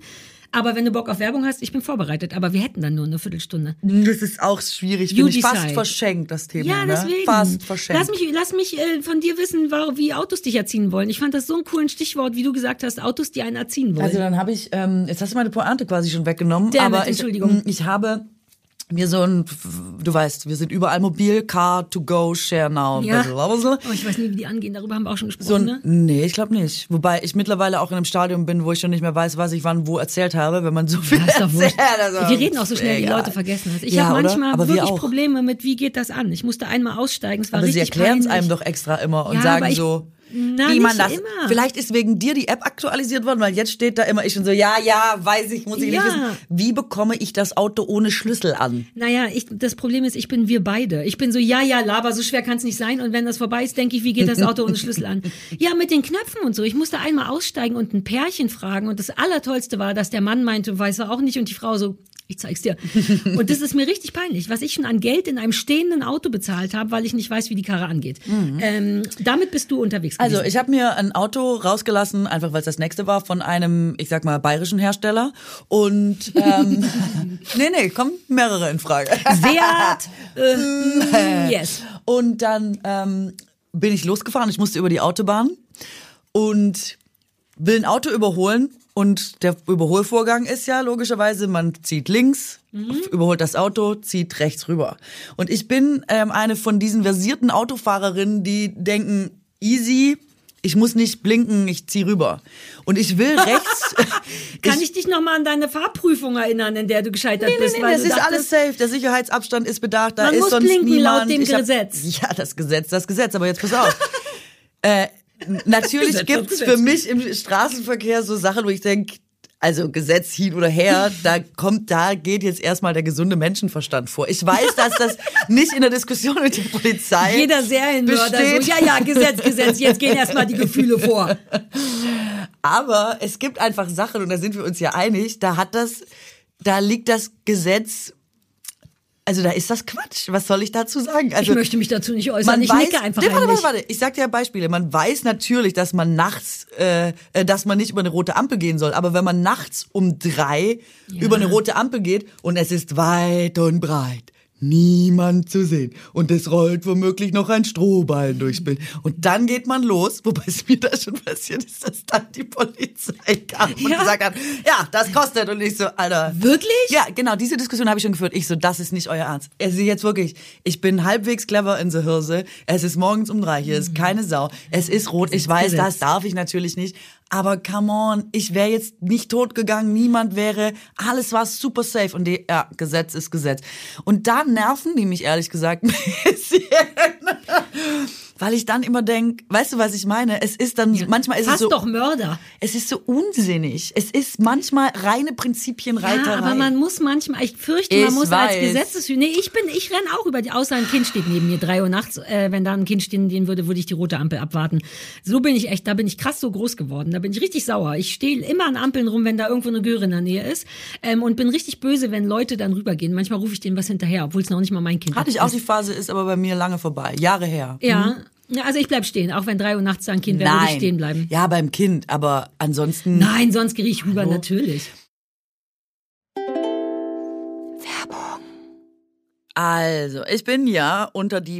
Aber wenn du Bock auf Werbung hast, ich bin vorbereitet. Aber wir hätten dann nur eine Viertelstunde. das ist auch schwierig. Finde ich fast verschenkt, das Thema. Ja, ne? deswegen. Fast verschenkt. Lass mich, lass mich äh, von dir wissen, wie Autos dich erziehen wollen. Ich fand das so ein coolen Stichwort, wie du gesagt hast, Autos, die einen erziehen wollen. Also dann habe ich, ähm, jetzt hast du meine Pointe quasi schon weggenommen, Damn it, aber ich, Entschuldigung. mh, ich habe mir so ein, du weißt, wir sind überall mobil, Car to go, Share now, ja. blablabla. Oh, ich weiß nie, wie die angehen. Darüber haben wir auch schon So gesprochen. ein, ne? nee, ich glaube nicht. Wobei ich mittlerweile auch in einem Stadium bin, wo ich schon nicht mehr weiß, was ich wann wo erzählt habe, wenn man so viel Ja, erzählt. Also, wir reden auch so schnell, die egal. Leute vergessen das. Ich Ja, habe manchmal Aber wir wirklich auch. Probleme mit, wie geht das an? Ich musste einmal aussteigen, es war Aber sie richtig erklären es einem doch extra immer und Ja, sagen aber so, Na, wie man das. immer. Vielleicht ist wegen dir die App aktualisiert worden, weil jetzt steht da immer ich schon so, ja, ja, weiß ich, muss ich Ja. nicht wissen. Wie bekomme ich das Auto ohne Schlüssel an? Naja, ich, das Problem ist, ich bin wir beide. Ich bin so, ja, ja, laber, so schwer kann es nicht sein. Und wenn das vorbei ist, denke ich, wie geht das Auto ohne Schlüssel an? Ja, mit den Knöpfen und so. Ich musste einmal aussteigen und ein Pärchen fragen. Und das Allertollste war, dass der Mann meinte, weiß er auch nicht. Und die Frau so, ich zeig's dir. Und das ist mir richtig peinlich, was ich schon an Geld in einem stehenden Auto bezahlt habe, weil ich nicht weiß, wie die Karre angeht. Ähm, damit bist du unterwegs gewesen. Also ich habe mir ein Auto rausgelassen, einfach weil es das nächste war, von einem, ich sag mal, bayerischen Hersteller. Und ähm, nee, nee, kommen mehrere in Frage. Seat, äh, mm, yes. Und dann ähm, bin ich losgefahren. Ich musste über die Autobahn und will ein Auto überholen. Und der Überholvorgang ist ja logischerweise, man zieht links, überholt das Auto, zieht rechts rüber. Und ich bin ähm, eine von diesen versierten Autofahrerinnen, die denken, easy, ich muss nicht blinken, ich zieh rüber. Und ich will rechts. Kann ich, dich noch mal an deine Fahrprüfung erinnern, in der du gescheitert Nee, nee, bist? nee, weil das du ist dachtest, alles safe. Der Sicherheitsabstand ist bedacht. Da Man ist muss sonst blinken niemand. laut dem Ich hab- Gesetz. Ja, das Gesetz, das Gesetz. Aber jetzt pass auf. äh, natürlich gibt's das für mich im Straßenverkehr so Sachen, wo ich denke, also Gesetz hin oder her, da kommt, da geht jetzt erstmal der gesunde Menschenverstand vor. Ich weiß, dass das nicht in der Diskussion mit der Polizei Jeder Serienmörder besteht. so, ja, ja, Gesetz, Gesetz, jetzt gehen erstmal die Gefühle vor. Aber es gibt einfach Sachen, und da sind wir uns ja einig, da hat das, da liegt das Gesetz also da ist das Quatsch. Was soll ich dazu sagen? Ich Also möchte mich dazu nicht äußern. Ich nicke einfach warte, warte, warte. Ich sag dir Beispiele. Man weiß natürlich, dass man nachts, äh, äh, dass man nicht über eine rote Ampel gehen soll. Aber wenn man nachts um drei über eine rote Ampel geht und es ist weit und breit. Niemand zu sehen. Und es rollt womöglich noch ein Strohballen durchs Bild. Und dann geht man los, wobei es mir da schon passiert ist, dass dann die Polizei kam und Ja. gesagt hat, ja, das kostet. Und ich so, Alter. Wirklich? Ja, genau, diese Diskussion habe ich schon geführt. Ich so, das ist nicht euer Ernst. Also jetzt wirklich, ich bin halbwegs clever in the Hirse. Es ist morgens um drei, hier ist keine Sau. Es ist rot, ich weiß, das darf ich natürlich nicht. Aber come on, ich wäre jetzt nicht tot gegangen, niemand wäre, alles war super safe. Und die, ja, Gesetz ist Gesetz. Und da nerven die mich ehrlich gesagt ein bisschen. Weil ich dann immer denk, weißt du, was ich meine? Es ist dann, manchmal ist es so, doch Mörder. es ist so unsinnig. Es ist manchmal reine Prinzipienreiterei. Ja, aber man muss manchmal, ich fürchte, man Ich muss als weiß. Gesetzeshüter, nee, ich bin, ich renn auch über die, außer ein Kind steht neben mir, drei Uhr nachts, äh, wenn da ein Kind stehen würde, würde ich die rote Ampel abwarten. So bin ich echt, da bin ich krass so groß geworden, da bin ich richtig sauer. Ich stehe immer an Ampeln rum, wenn da irgendwo eine Göre in der Nähe ist ähm, und bin richtig böse, wenn Leute dann rübergehen. Manchmal rufe ich denen was hinterher, obwohl es noch nicht mal mein Kind Hatte ich auch die Phase, ist aber bei mir lange vorbei. Jahre her. Ja, ja, also ich bleib stehen, auch wenn drei Uhr nachts ein Kind wäre, würde ich stehen bleiben. Ja, beim Kind, aber ansonsten. Nein, sonst gehe ich rüber, natürlich. Also, ich bin ja unter die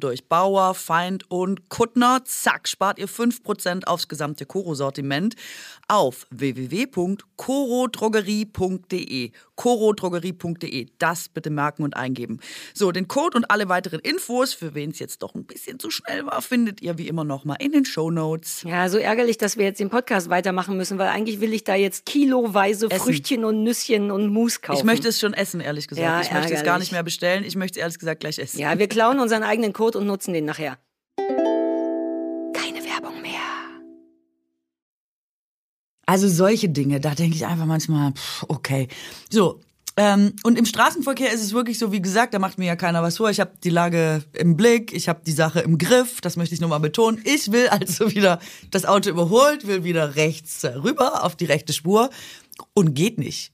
durch. Bauer, Feind und Kuttner. Zack, spart ihr 5% aufs gesamte Koro-Sortiment auf www.korodrogerie.de. korodrogerie.de. Das bitte merken und eingeben. So, den Code und alle weiteren Infos, für wen es jetzt doch ein bisschen zu schnell war, findet ihr wie immer nochmal in den Shownotes. Ja, so ärgerlich, dass wir jetzt den Podcast weitermachen müssen, weil eigentlich will ich da jetzt kiloweise Essen. Früchtchen und Nüsschen und Mousse kaufen. Ich möchte es schon essen, ehrlich gesagt. Ja, ich möchte es gar ärgerlich. nicht mehr bestellen. Ich möchte es ehrlich gesagt gleich essen. Ja, wir klauen unseren eigenen Code und nutzen den nachher. Keine Werbung mehr. Also solche Dinge, da denke ich einfach manchmal, pff, okay. So. Ähm, und im Straßenverkehr ist es wirklich so, wie gesagt, da macht mir ja keiner was vor. Ich habe die Lage im Blick, ich habe die Sache im Griff, das möchte ich nur mal betonen. Ich will also wieder das Auto überholt, will wieder rechts rüber auf die rechte Spur und geht nicht.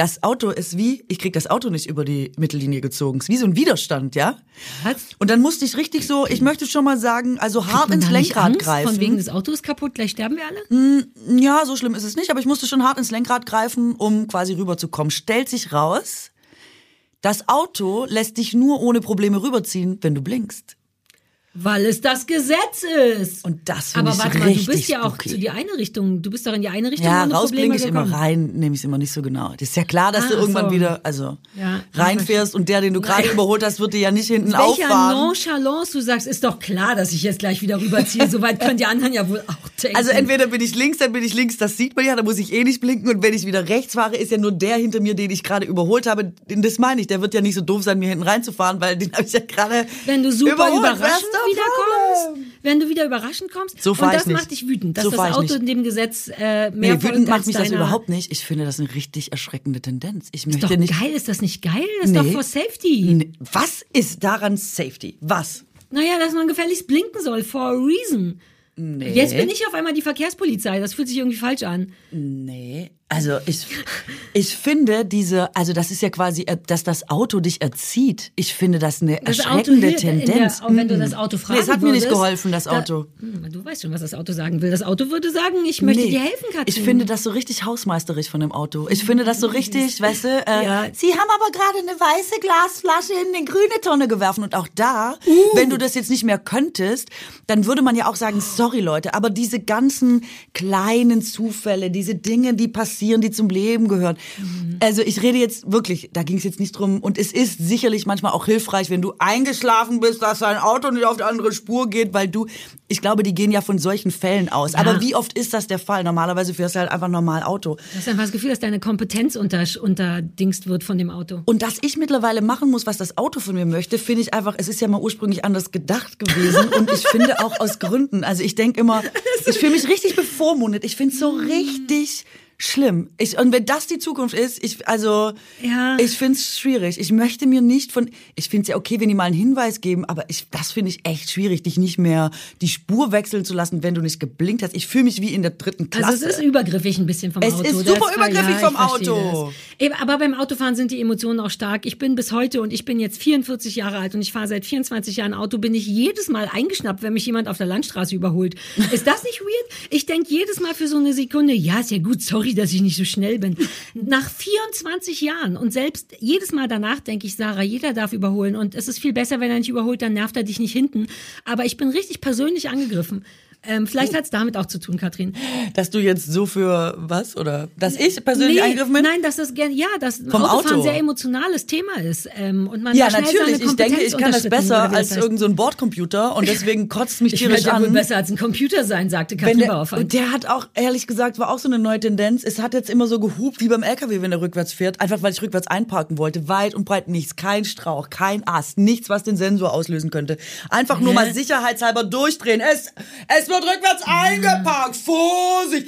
Das Auto ist wie, ich krieg das Auto nicht über die Mittellinie gezogen. Es ist wie so ein Widerstand, ja? Was? Und dann musste ich richtig so, ich möchte schon mal sagen, also hart ins Lenkrad Angst, greifen. Von wegen des Autos ist kaputt, gleich sterben wir alle? Ja, so schlimm ist es nicht, aber ich musste schon hart ins Lenkrad greifen, um quasi rüberzukommen. Stellt sich raus, Das Auto lässt dich nur ohne Probleme rüberziehen, wenn du blinkst. Weil es das Gesetz ist. Und das finde Aber ich warte mal, du bist ja auch spooky. zu die eine Richtung. Du bist doch in die eine Richtung Ja, rausblinke Probleme ich immer, gekommen. rein nehme ich immer nicht so genau. Das ist ja klar, dass Ah, du irgendwann so. wieder, also Ja, reinfährst und der, den du gerade überholt hast, wird dir ja nicht hinten Welcher auffahren. Nonchalance du sagst, ist doch klar, dass ich jetzt gleich wieder rüberziehe. Soweit können die anderen ja wohl auch denken. Also entweder bin ich links, dann bin ich links, das sieht man ja, da muss ich eh nicht blinken. Und wenn ich wieder rechts fahre, ist ja nur der hinter mir, den ich gerade überholt habe. Das meine ich, der wird ja nicht so doof sein, mir hinten reinzufahren, weil den habe ich ja gerade wenn du super überholt. überraschend Wiederkommst, problem? wenn du wieder überraschend kommst, So und das macht dich wütend, dass So das Auto in dem Gesetz äh, mehr Nee, wütend macht mich das überhaupt nicht. Ich finde das eine richtig erschreckende Tendenz. Ich Ist doch möchte nicht. geil, ist das nicht geil? Das ist doch Nee. for safety. Nee, Was ist daran Safety? Was? Naja, dass man gefälligst blinken soll, for a reason. Nee. Jetzt bin ich auf einmal die Verkehrspolizei. Das fühlt sich irgendwie falsch an. Nee, also ich, ich finde diese, also das ist ja quasi, äh, dass das Auto dich erzieht. Ich finde das eine Das erschreckende in Tendenz. Der, wenn du das Auto fragst. Nee, es hat mir nicht geholfen, das Auto. Da, Hm, du weißt schon, was das Auto sagen will. Das Auto würde sagen, ich möchte Nee. dir helfen, Katrin. Ich finde das so richtig hausmeisterig von dem Auto. Ich finde das so richtig, weißt du, äh, Ja. Sie haben aber gerade eine weiße Glasflasche in eine grüne Tonne geworfen und auch da, Uh. wenn du das jetzt nicht mehr könntest, dann würde man ja auch sagen, sorry Leute, aber diese ganzen kleinen Zufälle, diese Dinge, die passieren, die zum Leben gehören. Mhm. Also ich rede jetzt wirklich, da ging es jetzt nicht drum und es ist sicherlich manchmal auch hilfreich, wenn du eingeschlafen bist, dass dein Auto nicht auf die andere Spur geht, weil du, ich glaube, die gehen ja von solchen Fällen aus. Aber wie oft ist das der Fall? Normalerweise fährst du halt einfach normal Auto. Du hast einfach das Gefühl, dass deine Kompetenz unter, unterdingst wird von dem Auto. Und dass ich mittlerweile machen muss, was das Auto von mir möchte, finde ich einfach, es ist ja mal ursprünglich anders gedacht gewesen. Und ich finde auch aus Gründen, also ich denke immer, ich fühle mich richtig bevormundet. Ich finde es so richtig dich schlimm. Ich, und wenn das die Zukunft ist, ich, also, Ja. ich finde es schwierig. Ich möchte mir nicht von, ich finde es ja okay, wenn die mal einen Hinweis geben, aber ich, das finde ich echt schwierig, dich nicht mehr die Spur wechseln zu lassen, wenn du nicht geblinkt hast. Ich fühle mich wie in der dritten Klasse. Also es ist übergriffig ein bisschen vom Es Auto. ist Das super übergriffig ich vom Auto. Eben, Aber beim Autofahren sind die Emotionen auch stark. Ich bin bis heute und ich bin jetzt 44 Jahre alt und ich fahre seit 24 Jahren Auto, bin ich jedes Mal eingeschnappt, wenn mich jemand auf der Landstraße überholt. Ist das nicht weird? Ich denke jedes Mal für so eine Sekunde, ja, ist ja gut, sorry, dass ich nicht so schnell bin. Nach 24 Jahren und selbst jedes Mal danach denke ich, Sarah, jeder darf überholen und es ist viel besser, wenn er nicht überholt, dann nervt er dich nicht hinten. Aber ich bin richtig persönlich angegriffen. Ähm, vielleicht hat es damit auch zu tun, Katrin. Dass du jetzt so für was? Oder dass ich persönlich Nee, eingegriffen bin? Nein, dass das gerne, ja, dass Vom Autofahren Auto. ein sehr emotionales Thema ist. Ähm, und man Ja, natürlich. Ich denke, ich kann das besser als das heißt. irgendein so Bordcomputer und deswegen kotzt es mich Ich tierisch wohl an. besser als ein Computer sein, sagte Wenn Katrin der, Bauerfeind. und der hat auch, ehrlich gesagt, war auch so eine neue Tendenz. Es hat jetzt immer so gehupt wie beim LKW, wenn er rückwärts fährt. Einfach weil ich rückwärts einparken wollte. Weit und breit nichts. Kein Strauch, kein Ast. Nichts, was den Sensor auslösen könnte. Einfach nur Hä? mal sicherheitshalber durchdrehen. Es, es wird rückwärts eingeparkt. Vorsicht!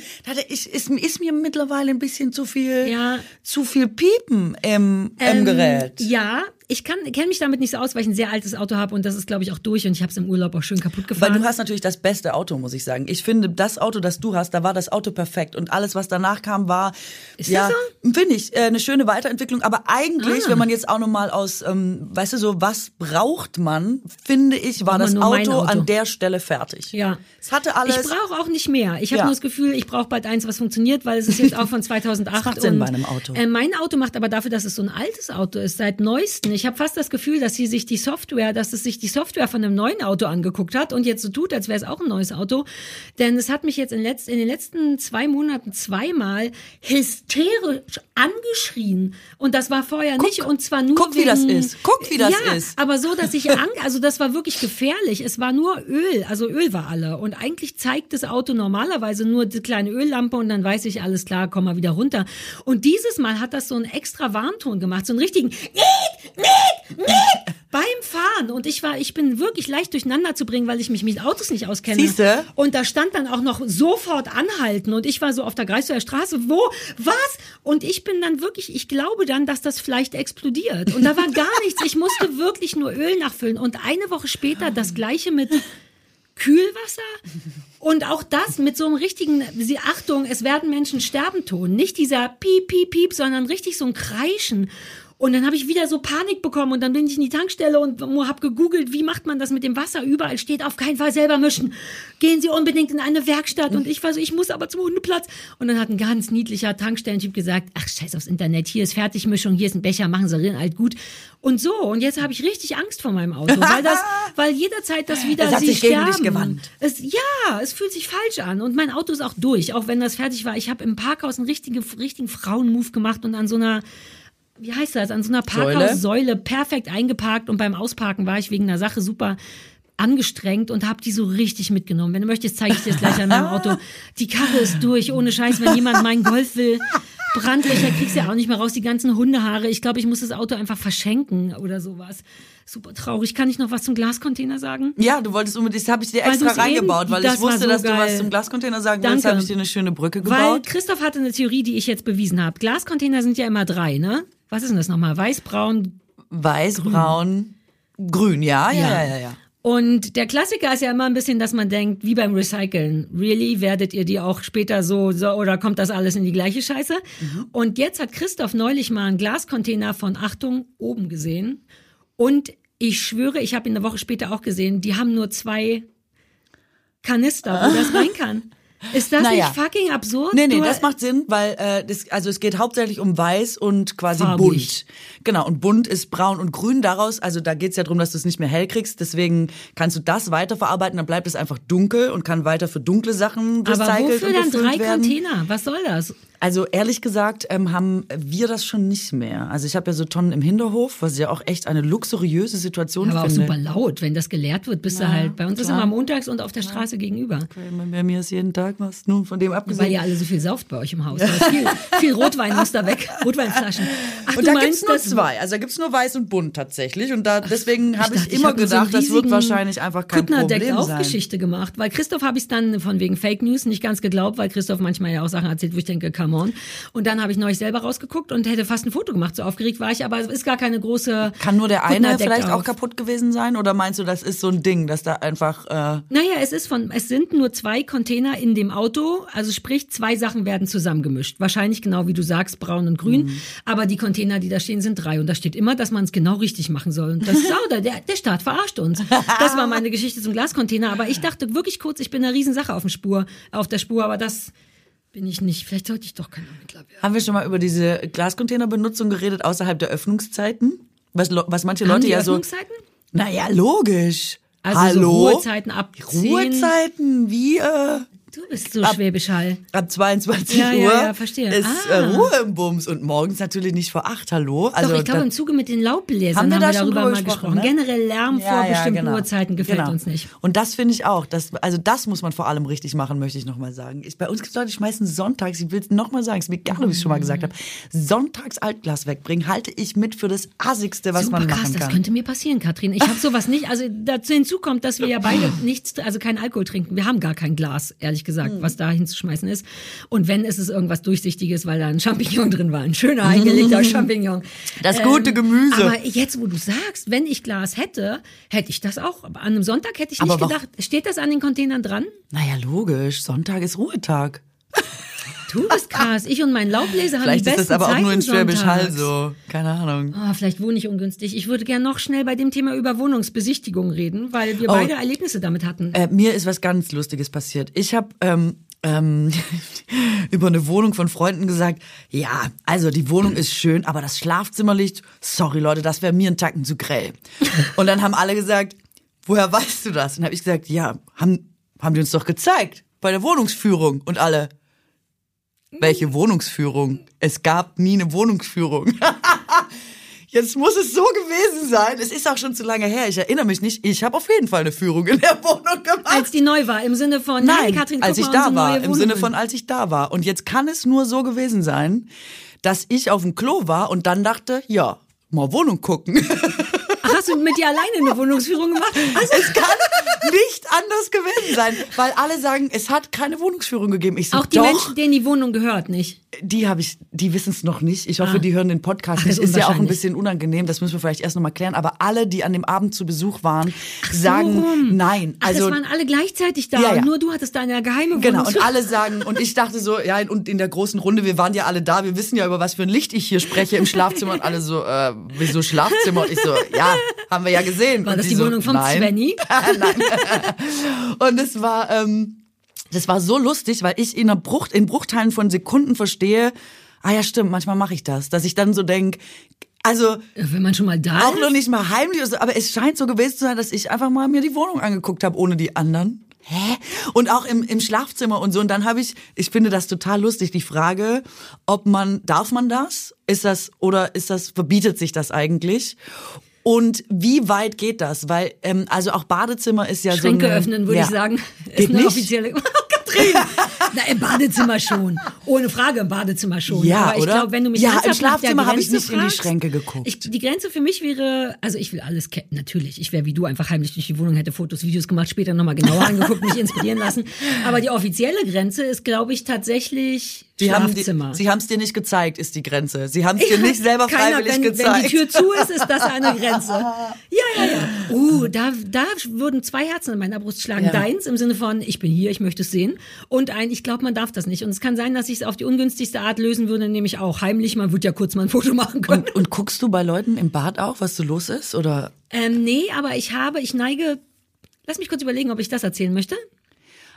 Ich, ist, ist mir mittlerweile ein bisschen zu viel, Ja. zu viel Piepen im, im Ähm, Gerät. Ja, ich kann kenne mich damit nicht so aus, weil ich ein sehr altes Auto habe und das ist, glaube ich, auch durch und ich habe es im Urlaub auch schön kaputt Weil gefahren. du hast natürlich das beste Auto, muss ich sagen. Ich finde, das Auto, das du hast, da war das Auto perfekt. Und alles, was danach kam, war, Ist ja, das finde ich, äh, eine schöne Weiterentwicklung. Aber eigentlich, Ah. wenn man jetzt auch nochmal aus, ähm, weißt du so, was braucht man, finde ich, war das Auto, Auto. an der Stelle fertig. ja. Es hatte alles. Ich brauche auch nicht mehr. Ich habe Ja. nur das Gefühl, ich brauche bald eins, was funktioniert, weil es ist jetzt auch von 2008. Das macht Sinn und, bei einem Auto. Äh, mein Auto macht aber dafür, dass es so ein altes Auto ist, seit neuesten. Ich habe fast das Gefühl, dass sie sich die Software, dass es sich die Software von einem neuen Auto angeguckt hat und jetzt so tut, als wäre es auch ein neues Auto. Denn es hat mich jetzt in, letzt, in den letzten zwei Monaten zweimal hysterisch angeschrien. Und das war vorher nicht. Und zwar nur guck, wie wegen, das ist. Guck, wie das ja, ist. aber so, dass ich also das war wirklich gefährlich. Es war nur Öl, also Öl war alle. Und eigentlich zeigt das Auto normalerweise nur die kleine Öllampe und dann weiß ich, alles klar, komm mal wieder runter. Und dieses Mal hat das so einen extra Warnton gemacht, so einen richtigen Nick, Nick, Nick beim Fahren. Und ich war, ich bin wirklich leicht durcheinander zu bringen, weil ich mich mit Autos nicht auskenne. Siehste? Und da stand dann auch noch sofort anhalten und ich war so auf der Greifswalder Straße, wo, was? Und ich bin dann wirklich, ich glaube dann, dass das vielleicht explodiert. Und da war gar nichts. Ich musste wirklich nur Öl nachfüllen. Und eine Woche später das gleiche mit Kühlwasser. Und auch das mit so einem richtigen, sie Achtung, es werden Menschen sterben Ton. Nicht dieser Piep, Piep, Piep, sondern richtig so ein Kreischen. Und dann habe ich wieder so Panik bekommen und dann bin ich in die Tankstelle und habe gegoogelt, wie macht man das mit dem Wasser? Überall steht auf keinen Fall selber mischen. Gehen Sie unbedingt in eine Werkstatt. Und ich war so, ich muss aber zum Hundeplatz. Und dann hat ein ganz niedlicher Tankstellentyp gesagt, ach scheiß aufs Internet, hier ist Fertigmischung, hier ist ein Becher, machen Sie rein, alt gut. Und so, und jetzt habe ich richtig Angst vor meinem Auto, weil das, weil jederzeit das wieder Es hat sich gegen dich gewandt. Es, ja, es fühlt sich falsch an und mein Auto ist auch durch, auch wenn das fertig war. Ich habe im Parkhaus einen richtigen, richtigen Frauenmove gemacht und an so einer wie heißt das, an so einer Parkhaussäule perfekt eingeparkt und beim Ausparken war ich wegen einer Sache super angestrengt und habe die so richtig mitgenommen. Wenn du möchtest, zeige ich dir das gleich an meinem Auto. Die Karre ist durch, ohne Scheiß, wenn jemand meinen Golf will. Brandlöcher kriegst du ja auch nicht mehr raus, die ganzen Hundehaare. Ich glaube, ich muss das Auto einfach verschenken oder sowas. Super traurig. Kann ich noch was zum Glascontainer sagen? Ja, du wolltest unbedingt, das habe ich dir Weil extra eben- reingebaut, weil ich wusste, so dass du was geil. zum Glascontainer sagen willst, Danke. habe ich dir eine schöne Brücke Weil gebaut. Christoph hatte eine Theorie, die ich jetzt bewiesen habe. Glascontainer sind ja immer drei, ne? Was ist denn das nochmal? Weiß, braun, Weiß, braun, grün, ja, ja, ja, ja, ja. Und der Klassiker ist ja immer ein bisschen, dass man denkt, wie beim Recyceln. Really? Werdet ihr die auch später so, so oder kommt das alles in die gleiche Scheiße? Und jetzt hat Christoph neulich mal einen Glascontainer von Achtung oben gesehen. Und ich schwöre, ich habe ihn eine Woche später auch gesehen, die haben nur zwei Kanister, wo das rein kann. Ist das Naja. nicht fucking absurd? Nee, nee, Du- das macht Sinn, weil äh, das, also es geht hauptsächlich um weiß und quasi Farbig. bunt. Genau, und bunt ist braun und grün daraus. Also da geht's ja darum, dass du es nicht mehr hell kriegst. Deswegen kannst du das weiterverarbeiten, dann bleibt es einfach dunkel und kann weiter für dunkle Sachen aber recycelt wofür und dann drei werden. Container? Was soll das? Also ehrlich gesagt ähm, haben wir das schon nicht mehr. Also ich habe ja so Tonnen im Hinterhof, was ja auch echt eine luxuriöse Situation Aber auch finde. super laut. Wenn das geleert wird, bist du halt, bei uns ist klar. immer montags und auf der Straße gegenüber. Bei mir ist jeden Tag was, nun von dem abgesehen. Weil ihr alle so viel sauft bei euch im Haus. Ist viel, viel Rotwein muss da weg. Rotweinflaschen. Ach, Und du meinst das? Zwei. Also da gibt's nur weiß und bunt tatsächlich. Und da deswegen habe ich, dachte, immer hab in so gedacht, einem das wird wahrscheinlich einfach kein Kuttner-Deck Problem auch sein. Geschichte gemacht. Weil Christoph habe ich dann von wegen Fake News nicht ganz geglaubt, weil Christoph manchmal ja auch Sachen erzählt, wo ich denke, come on. Und dann habe ich neulich selber rausgeguckt und hätte fast ein Foto gemacht. So aufgeregt war ich, aber es ist gar keine große. Kann nur der eine vielleicht auch auf. kaputt gewesen sein? Oder meinst du, das ist so ein Ding, dass da einfach... Äh, Naja, es ist von, es sind nur zwei Container in dem Auto, also sprich, zwei Sachen werden zusammengemischt. Wahrscheinlich genau wie du sagst, braun und grün. Mhm. Aber die Container, die da stehen, sind drei. Und da steht immer, dass man es genau richtig machen soll. Und das ist auch, der, der Staat verarscht uns. Das war meine Geschichte zum Glascontainer. Aber ich dachte wirklich kurz, ich bin eine Riesensache auf, dem Spur, auf der Spur, aber das bin ich nicht. Vielleicht sollte ich doch kein Ermittler werden. haben wir schon mal über diese Glascontainerbenutzung geredet außerhalb der Öffnungszeiten? Was, was manche Haben Leute ja so... Öffnungszeiten? Naja, logisch. Also Hallo? so Ruhezeiten ab 10. Ruhezeiten, wie... Äh, Du bist so Schwäbisch Hall. Ab 22 Ja, ja, Uhr ja, verstehe. ist Ah. äh, Ruhe im Bums und morgens natürlich nicht vor acht. Hallo? Also Doch, ich glaube, im Zuge mit den Laubbläsern Haben haben wir wir, da schon darüber mal gesprochen, ne? Generell Lärm vor bestimmten Uhrzeiten gefällt Genau. uns nicht. Und das finde ich auch. Das, also das muss man vor allem richtig machen, möchte ich nochmal sagen. Ich, bei uns gibt es Leute, die schmeißen sonntags, ich will es nochmal sagen, es ist mir egal, ob ich es schon mal gesagt habe, sonntags Altglas wegbringen, halte ich mit für das Assigste, was Super man krass, machen das kann. könnte mir passieren, Katrin. Ich habe sowas nicht. Also dazu hinzu kommt, dass wir ja beide nichts, also kein Alkohol trinken. Wir haben gar kein Glas, ehrlich gesagt, Hm. was da hinzuschmeißen ist. Und wenn, ist es irgendwas Durchsichtiges, weil da ein Champignon drin war. Ein schöner eingelegter Champignon. Das gute Gemüse. Aber jetzt, wo du sagst, wenn ich Glas hätte, hätte ich das auch. Aber an einem Sonntag hätte ich Aber nicht gedacht. Steht das an den Containern dran? naja, logisch, Sonntag ist Ruhetag. Du bist krass. Ich und mein Laubbläser haben Vielleicht die ist besten das aber auch nur in Schwäbisch Hall so. Keine Ahnung. Ah, vielleicht wohne ich ungünstig. Ich würde gerne noch schnell bei dem Thema über Wohnungsbesichtigung reden, weil wir Oh. beide Erlebnisse damit hatten. Äh, mir ist was ganz Lustiges passiert. Ich habe ähm, ähm, über eine Wohnung von Freunden gesagt, ja, also die Wohnung ist schön, aber das Schlafzimmerlicht, sorry Leute, das wäre mir ein Tacken zu grell. Und dann haben alle gesagt, woher weißt du das? Und habe ich gesagt, ja, haben, haben die uns doch gezeigt bei der Wohnungsführung. Und alle, welche Wohnungsführung? Es gab nie eine Wohnungsführung. Jetzt muss es so gewesen sein. Es ist auch schon zu lange her. Ich erinnere mich nicht. Ich habe auf jeden Fall eine Führung in der Wohnung gemacht. Als die neu war, im Sinne von, hey Nein, Katrin, guck als ich da war. Im. Sinne von, als ich da war. Und jetzt kann es nur so gewesen sein, dass ich auf dem Klo war und dann dachte, ja, mal Wohnung gucken. Ach, hast du mit dir alleine eine Wohnungsführung gemacht? Also, Es kann, nicht anders gewesen sein, weil alle sagen, es hat keine Wohnungsführung gegeben. Ich so, Auch die doch, Menschen, denen die Wohnung gehört, nicht? die habe ich, die wissen es noch nicht. Ich hoffe, Ah. die hören den Podcast Ach, nicht. ist Ist ja auch ein bisschen unangenehm, das müssen wir vielleicht erst nochmal klären. Aber alle, die an dem Abend zu Besuch waren, so sagen rum. nein. Ach, Also das waren alle gleichzeitig da Ja, ja. nur du hattest da eine geheime Wohnung. Genau, und alle sagen, und ich dachte so, ja, und in der großen Runde, wir waren ja alle da, wir wissen ja, über was für ein Licht ich hier spreche im Schlafzimmer und alle so, äh, wieso Schlafzimmer? Und ich so, ja, haben wir ja gesehen. War und das die die so, Wohnung vom nein. Svenny? nein. Und es war, ähm, das war so lustig, weil ich in, einer Bruch, in Bruchteilen von Sekunden verstehe, ah ja, stimmt, manchmal mache ich das, dass ich dann so denk, also Wenn man schon mal da auch ist. noch nicht mal heimlich, so, aber es scheint so gewesen zu sein, dass ich einfach mal mir die Wohnung angeguckt habe, ohne die anderen. Hä? Und auch im, im Schlafzimmer und so. Und dann habe ich, ich finde das total lustig, die Frage, ob man, darf man das? Ist das, oder ist das, verbietet sich das eigentlich? Und wie weit geht das? Weil, ähm, also auch Badezimmer ist ja Schränke so eine, öffnen, würde ja. ich sagen. Geht ist eine nicht? offizielle. Katrin! Na, im Badezimmer schon. Ohne Frage im Badezimmer schon. Ja, Aber ich glaube, wenn du mich Ja, im Schlafzimmer habe ich nicht in die fragst, Schränke geguckt. Ich, die Grenze für mich wäre, also ich will alles kennen, natürlich. Ich wäre wie du einfach heimlich durch die Wohnung, hätte Fotos, Videos gemacht, später nochmal genauer angeguckt, mich inspirieren lassen. Aber die offizielle Grenze ist, glaube ich, tatsächlich Sie haben die. Sie haben es dir nicht gezeigt, ist die Grenze. Sie haben es dir nicht selber Keiner, freiwillig wenn, gezeigt. Wenn die Tür zu ist, ist das eine Grenze. Ja, ja, ja. Uh, da, da würden zwei Herzen in meiner Brust schlagen. Ja. Deins im Sinne von, ich bin hier, ich möchte es sehen. Und ein, ich glaube, man darf das nicht. Und es kann sein, dass ich es auf die ungünstigste Art lösen würde, nämlich auch heimlich. Man würde ja kurz mal ein Foto machen können. und, und guckst du bei Leuten im Bad auch, was so los ist? Oder Ähm, nee, aber ich habe, ich neige, lass mich kurz überlegen, ob ich das erzählen möchte.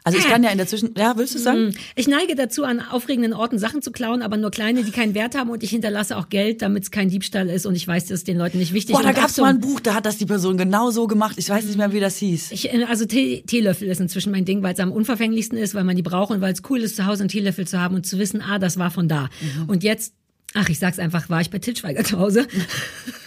Also ich kann ja in der Zwischen... Ja, willst du sagen? Ich neige dazu, an aufregenden Orten Sachen zu klauen, aber nur kleine, die keinen Wert haben und ich hinterlasse auch Geld, damit es kein Diebstahl ist und ich weiß, das ist den Leuten nicht wichtig. Boah, da gab's Achtung, mal ein Buch, da hat das die Person genau so gemacht. Ich weiß nicht mehr, wie das hieß. Ich, äh, also Tee, Teelöffel ist inzwischen mein Ding, weil es am unverfänglichsten ist, weil man die braucht und weil es cool ist, zu Hause einen Teelöffel zu haben und zu wissen, ah, das war von da. Mhm. Und jetzt, ach, ich sag's einfach, war ich bei Til Schweiger zu Hause.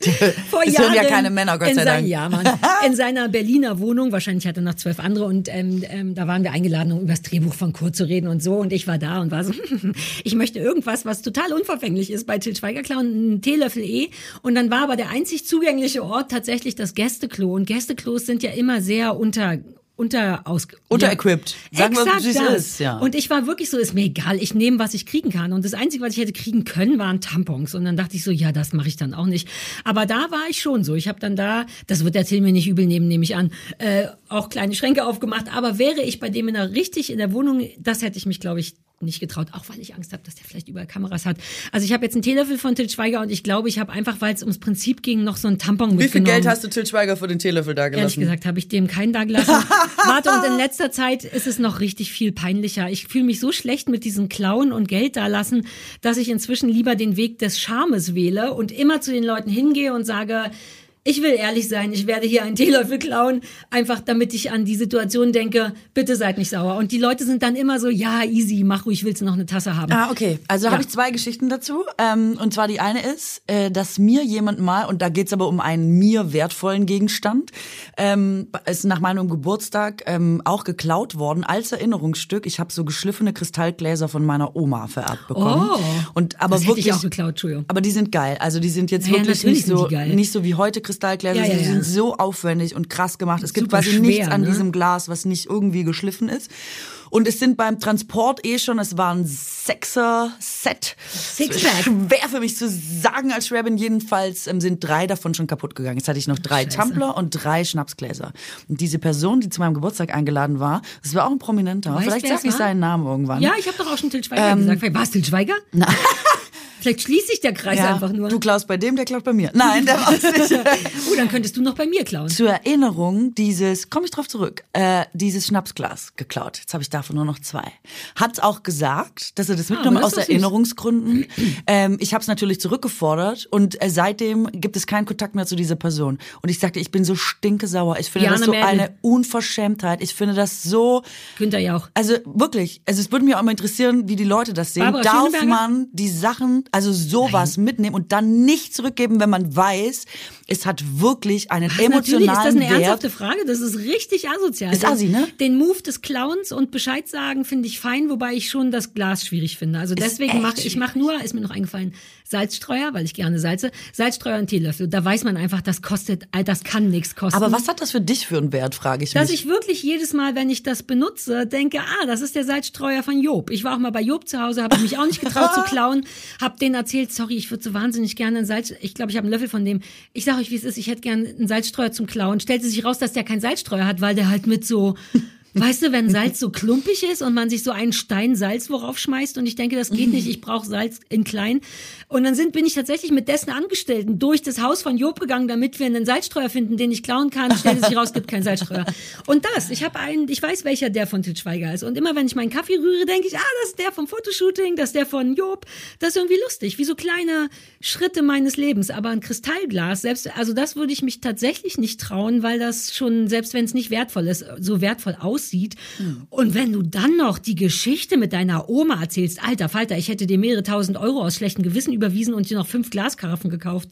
Vor Es hören ja keine Männer, Gott sei Dank. Ja, Mann. In seiner Berliner Wohnung, wahrscheinlich hat er noch zwölf andere und ähm, ähm, da waren wir eingeladen, um über das Drehbuch von Kurt zu reden und so und ich war da und war so, ich möchte irgendwas, was total unverfänglich ist bei Til Schweiger klauen, einen Teelöffel eh und dann war aber der einzig zugängliche Ort tatsächlich das Gästeklo und Gästeklos sind ja immer sehr unter unter aus Unterequipped. Sagen wir, Exakt wie es das. ist, ja. Und ich war wirklich so, ist mir egal, ich nehme, was ich kriegen kann. Und das Einzige, was ich hätte kriegen können, waren Tampons. Und dann dachte ich so, ja, das mache ich dann auch nicht. Aber da war ich schon so. Ich habe dann da, das wird der Till mir nicht übel nehmen, nehme ich an, äh, auch kleine Schränke aufgemacht. Aber wäre ich bei dem in der richtig in der Wohnung, das hätte ich mich, glaube ich, nicht getraut, auch weil ich Angst habe, dass der vielleicht überall Kameras hat. Also ich habe jetzt einen Teelöffel von Til Schweiger und ich glaube, ich habe einfach, weil es ums Prinzip ging, noch so einen Tampon Wie viel mitgenommen. Geld hast du Til Schweiger für den Teelöffel da Ehrlich gesagt habe ich dem keinen da gelassen. Warte, und in letzter Zeit ist es noch richtig viel peinlicher. Ich fühle mich so schlecht mit diesem Klauen und Geld da lassen, dass ich inzwischen lieber den Weg des Charmes wähle und immer zu den Leuten hingehe und sage, ich will ehrlich sein, ich werde hier einen Teelöffel klauen, einfach damit ich an die Situation denke, bitte seid nicht sauer. Und die Leute sind dann immer so, ja, easy, mach ruhig, willst du noch eine Tasse haben? Ah, okay. Also Ja. habe ich zwei Geschichten dazu. Ähm, und zwar die eine ist, äh, dass mir jemand mal, und da geht's aber um einen mir wertvollen Gegenstand, ähm, ist nach meinem Geburtstag ähm, auch geklaut worden als Erinnerungsstück. Ich habe so geschliffene Kristallgläser von meiner Oma vererbt bekommen. Oh. und aber das hätte wirklich ich auch geklaut, Entschuldigung. aber die sind geil. Also die sind jetzt Ja, wirklich nicht so nicht so wie heute Kristallgläser. Ja, ja, die sind so aufwendig und krass gemacht. Es gibt quasi schwer, nichts an ne? diesem Glas, was nicht irgendwie geschliffen ist. Und es sind beim Transport eh schon, es war ein Sechser-Set. Sixpack. Schwer für mich zu sagen als schwer bin. Jedenfalls ähm, sind drei davon schon kaputt gegangen. Jetzt hatte ich noch drei Scheiße. Tumbler und drei Schnapsgläser. Und diese Person, die zu meinem Geburtstag eingeladen war, das war auch ein Prominenter. Weißt, Vielleicht sag ich seinen Namen irgendwann. Ja, ich habe doch auch schon Til Schweiger gesagt. War es Til Schweiger? Na. Vielleicht schließt sich der Kreis Ja, einfach nur. Du klaust bei dem, der klaut bei mir. Nein, der war nicht. Oh, dann könntest du noch bei mir klauen. Zur Erinnerung dieses, komme ich drauf zurück, äh, dieses Schnapsglas geklaut. Jetzt habe ich davon nur noch zwei. Hat auch gesagt, dass er das mitgenommen aber das aus. Erinnerungsgründen. ähm, ich habe es natürlich zurückgefordert und äh, seitdem gibt es keinen Kontakt mehr zu dieser Person. Und ich sagte, ich bin so stinkesauer. Ich finde Jana das so Merkel. eine Unverschämtheit. Ich finde das so Günther ja auch. also wirklich, also es würde mich auch mal interessieren, wie die Leute das sehen. Barbara Darf man die Sachen, also sowas mitnehmen und dann nicht zurückgeben, wenn man weiß, es hat wirklich einen Was, natürlich ist das emotionalen eine ernsthafte Wert. Frage. Das ist richtig asozial. Ist assi, ne? Den Move des Clowns und Bescheid sagen finde ich fein, wobei ich schon das Glas schwierig finde. Also deswegen mache ich mache nur, ist mir noch eingefallen, Salzstreuer, weil ich gerne salze, Salzstreuer und Teelöffel. Da weiß man einfach, das kostet, äh, das kann nichts kosten. Aber was hat das für dich für einen Wert, frage ich Dass mich. ich wirklich jedes Mal, wenn ich das benutze, denke, ah, das ist der Salzstreuer von Job. Ich war auch mal bei Job zu Hause, habe mich auch nicht getraut zu klauen, habe denen erzählt, sorry, ich würde so wahnsinnig gerne einen Salz, ich glaube, ich habe einen Löffel von dem. Ich sage euch, wie es ist, ich hätte gerne einen Salzstreuer zum Klauen. Stellte sich raus, dass der keinen Salzstreuer hat, weil der halt mit so Weißt du, wenn Salz so klumpig ist und man sich so einen Stein Salz worauf schmeißt und ich denke, das geht nicht, ich brauche Salz in klein. Und dann sind, bin ich tatsächlich mit dessen Angestellten durch das Haus von Job gegangen, damit wir einen Salzstreuer finden, den ich klauen kann. Stellte sich raus, gibt keinen Salzstreuer. Und das, ich habe einen, ich weiß, welcher der von Til Schweiger ist. Und immer wenn ich meinen Kaffee rühre, denke ich, ah, das ist der vom Fotoshooting, das ist der von Job. Das ist irgendwie lustig, wie so kleine Schritte meines Lebens. Aber ein Kristallglas, selbst, also das würde ich mich tatsächlich nicht trauen, weil das schon, selbst wenn es nicht wertvoll ist, so wertvoll aussieht. Und wenn du dann noch die Geschichte mit deiner Oma erzählst, alter Falter, ich hätte dir mehrere tausend Euro aus schlechtem Gewissen überwiesen und dir noch fünf Glaskaraffen gekauft.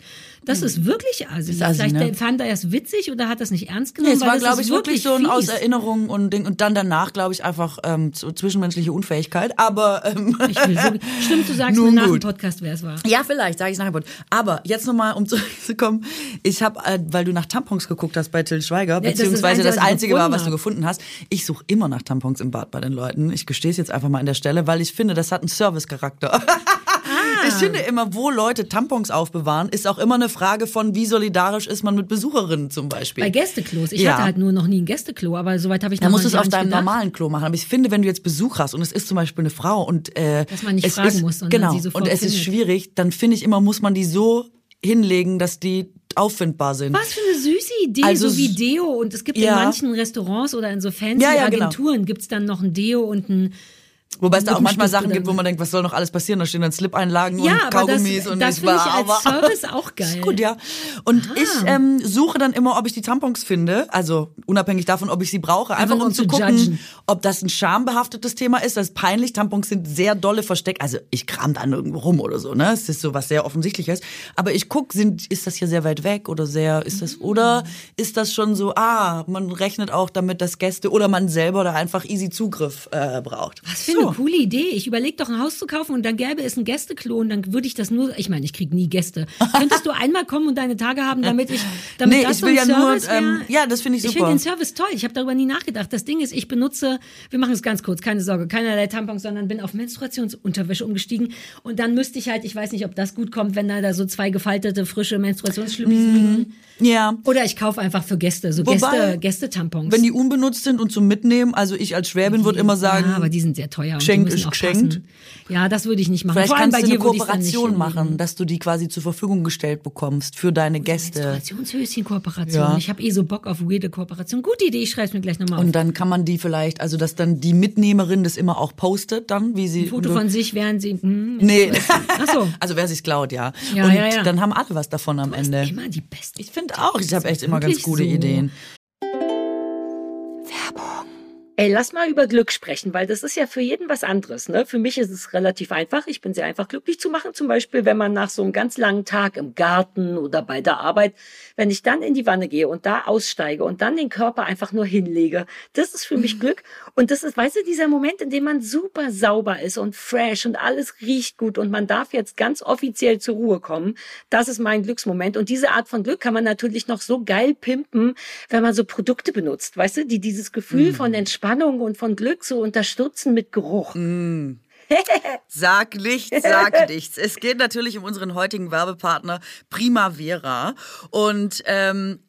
Das ist wirklich assi. Ist assi, Vielleicht ne? fand er es witzig oder hat das nicht ernst Nee, genommen. es weil war, glaube ich, wirklich so ein fies. aus Erinnerung und Ding. Und dann danach, glaube ich, einfach ähm, so zwischenmenschliche Unfähigkeit. Aber ähm, Ich will so, stimmt, du sagst Nun mir nach dem. Podcast, wer es war. Ja, vielleicht, sage ich nachher. Aber jetzt nochmal, um zurückzukommen. Ich habe, äh, weil du nach Tampons geguckt hast bei Till Schweiger, Nee, ist das beziehungsweise das, Einzige, war, was du gefunden hast. Ich suche immer nach Tampons im Bad bei den Leuten. Ich gestehe es jetzt einfach mal an der Stelle, weil ich finde, das hat einen Servicecharakter. Ich finde immer, wo Leute Tampons aufbewahren, ist auch immer eine Frage von, wie solidarisch ist man mit Besucherinnen zum Beispiel. Bei Gästeklos. Ich Ja. hatte halt nur noch nie ein Gästeklo, aber soweit habe ich Da noch musst du es auf deinem gedacht. normalen Klo machen. Aber ich finde, wenn du jetzt Besuch hast und es ist zum Beispiel eine Frau und äh, Dass man nicht es fragen ist, muss, sondern genau sie sofort und es ist findet. schwierig, dann finde ich immer, muss man die so hinlegen, dass die auffindbar sind. Was für eine süße Idee, Also so wie Deo. Und es gibt Ja. in manchen Restaurants oder in so fancy Ja, ja, genau. Agenturen gibt's dann noch ein Deo und ein Wobei es da auch manchmal Sachen gibt, wo man denkt, was soll noch alles passieren? Da stehen dann Slip-Einlagen Ja, und aber das- Kaugummis und das ich finde ich war, als Service auch geil. Ist gut, ja. Und ich ähm, suche dann immer, ob ich die Tampons finde, also unabhängig davon, ob ich sie brauche, einfach um zu gucken, judgen. ob das ein schambehaftetes Thema ist. Das ist peinlich. Tampons sind sehr dolle versteckt. Also ich kram da nirgendwo rum oder so, ne? Es ist so was sehr offensichtliches. Aber ich guck, sind, ist das hier sehr weit weg oder sehr, ist das, oder ist das schon so, ah, man rechnet auch damit, dass Gäste oder man selber da einfach easy Zugriff äh, braucht. Was So. Eine coole Idee. Ich überlege doch ein Haus zu kaufen und dann gäbe es ein Gästeklo und dann würde ich das nur, ich meine, ich krieg nie Gäste. Könntest du einmal kommen und deine Tage haben, damit ich, damit Nee, das ich so will ein ja nur, Service wär? ähm, ja, das finde ich Ich super. finde den Service toll. Ich habe darüber nie nachgedacht. Das Ding ist, ich benutze, wir machen es ganz kurz, keine Sorge, keinerlei Tampons, sondern bin auf Menstruationsunterwäsche umgestiegen und dann müsste ich halt, ich weiß nicht, ob das gut kommt, wenn da, da so zwei gefaltete, frische Menstruationsschlüppis liegen. Ja. Oder ich kaufe einfach für Gäste, so. Wobei, Gäste, Gästetampons. Wenn die unbenutzt sind und zum Mitnehmen, also ich als Schwäbin würde immer sagen, ja, aber die sind sehr teuer und Geschenk die müssen ist geschenkt. Ja, das würde ich nicht machen. vielleicht Vor allem kannst bei du eine dir Kooperation machen, dass du die quasi zur Verfügung gestellt bekommst für deine Gäste. Menstruationshöschen-Kooperation. Ja. Ich habe eh so Bock auf weirde Kooperation. Gute Idee, ich schreibe es mir gleich nochmal auf. Und dann kann man die vielleicht, also dass dann die Mitnehmerin das immer auch postet, dann, wie sie. Ein Foto von sich, während sie. Hm, Nee. Ach so. Also wer sich's klaut, ja. Ja, und ja, ja. dann haben alle was davon am Ende. Immer die beste. Ich finde auch, ich habe echt immer ganz gute so. Ideen. Ey, lass mal über Glück sprechen, weil das ist ja für jeden was anderes. Ne? Für mich ist es relativ einfach. Ich bin sehr einfach glücklich zu machen. Zum Beispiel, wenn man nach so einem ganz langen Tag im Garten oder bei der Arbeit, wenn ich dann in die Wanne gehe und da aussteige und dann den Körper einfach nur hinlege, das ist für mich Glück. Und das ist, weißt du, dieser Moment, in dem man super sauber ist und fresh und alles riecht gut und man darf jetzt ganz offiziell zur Ruhe kommen. Das ist mein Glücksmoment. Und diese Art von Glück kann man natürlich noch so geil pimpen, wenn man so Produkte benutzt, weißt du, die dieses Gefühl von Entspannung und von Glück so unterstützen mit Geruch. Sag nichts, sag nichts. Es geht natürlich um unseren heutigen Werbepartner Primavera. Und ähm,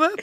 habe.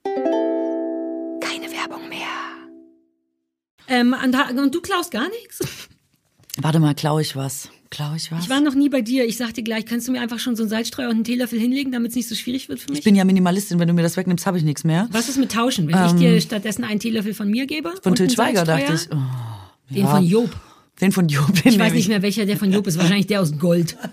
Ähm, und, du klaust gar nichts? Warte mal, klaue ich was? Klaue ich was? Ich war noch nie bei dir. Ich sag dir gleich, kannst du mir einfach schon so einen Salzstreuer und einen Teelöffel hinlegen, damit es nicht so schwierig wird für mich? Ich bin ja Minimalistin. Wenn du mir das wegnimmst, habe ich nichts mehr. Was ist mit Tauschen, wenn ich dir stattdessen einen Teelöffel von mir gebe? Ähm, Von einen Schweiger dachte ich. Oh, Den ja. von Job. Den von Job. Den Ich weiß nicht mehr, welcher der von Job ist. Wahrscheinlich der aus Gold.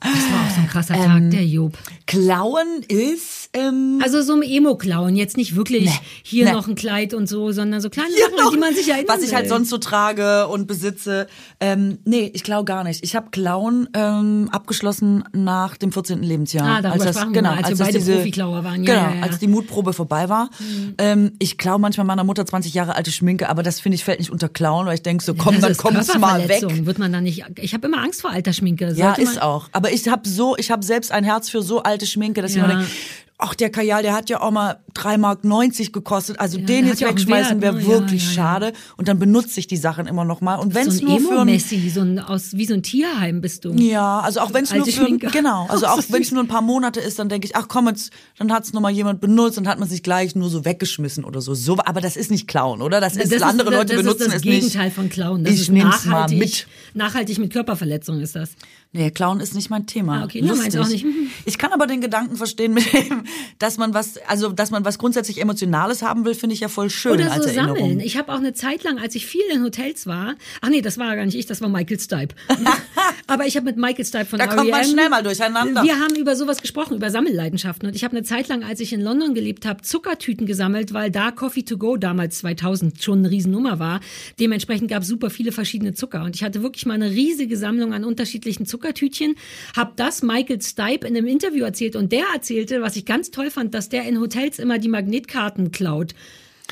Das war auch so ein krasser Tag, Ähm, der Job. Klauen ist. Ähm, Also so ein Emo-Klauen, jetzt nicht wirklich Nee, hier nee. noch ein Kleid und so, sondern so kleine Hier Sachen, noch, die man sich erinnert. was ich halt sonst so trage und besitze. Ähm, nee, ich klau gar nicht. Ich habe Klauen ähm, abgeschlossen nach dem 14. Lebensjahr. Ah, darüber das, sprachen wir genau, mal, als wir das beide Profiklauer waren. Ja, genau, ja, Mhm. ja. als die Mutprobe vorbei war. Ähm, ich klau manchmal meiner Mutter 20 Jahre alte Schminke, aber das finde ich fällt nicht unter Klauen, weil ich denke so, komm, das dann ist kommt's mal weg. Wird man dann nicht. Ich habe immer Angst vor alter Schminke. Ja, Sollte ist man, auch. Aber ich habe so, ich habe selbst ein Herz für so alte Schminke, dass ich Ja. immer denke, ach, der Kajal, der hat ja auch mal 3,90 Mark gekostet. Also Ja, den jetzt wegschmeißen wäre ne? Wirklich ja, ja. schade. Und dann benutze ich die Sachen immer noch mal. Und wenn es so nur für ein, Emo-Messi, so ein, aus, wie so ein Tierheim bist du. ja, also auch wenn es nur für, Schminke. genau, also auch wenn es nur ein paar Monate ist, dann denke ich, ach komm jetzt, dann hat es noch mal jemand benutzt und hat man sich gleich nur so weggeschmissen oder so. So, aber das ist nicht klauen, oder? Das ist Das andere Leute das benutzen ist das es nicht. Gegenteil von Klauen. Das ich ist nehm's mal nachhaltig, mit. nachhaltig mit Körperverletzung ist das. Nee, Klauen ist nicht mein Thema. Ah, okay, ja, Lustig. auch nicht. Mhm. Ich kann aber den Gedanken verstehen, mit dem, dass man was, also dass man was grundsätzlich Emotionales haben will, finde ich ja voll schön Oder so sammeln. Ich habe auch eine Zeit lang, als ich viel in Hotels war, ach nee, das war gar nicht ich, das war Michael Stipe. Aber ich habe mit Michael Stipe von Da kommt man R.E.M. schnell mal durcheinander. Wir haben über sowas gesprochen, über Sammelleidenschaften. Und ich habe eine Zeit lang, als ich in London gelebt habe, Zuckertüten gesammelt, weil da Coffee to go damals 2000 schon eine Riesennummer war. Dementsprechend gab es super viele verschiedene Zucker. Und ich hatte wirklich mal eine riesige Sammlung an unterschiedlichen Zuckertütchen. Hab das Michael Stipe in einem Interview erzählt. Und der erzählte, was ich ganz toll fand, dass der in Hotels immer die Magnetkarten klaut.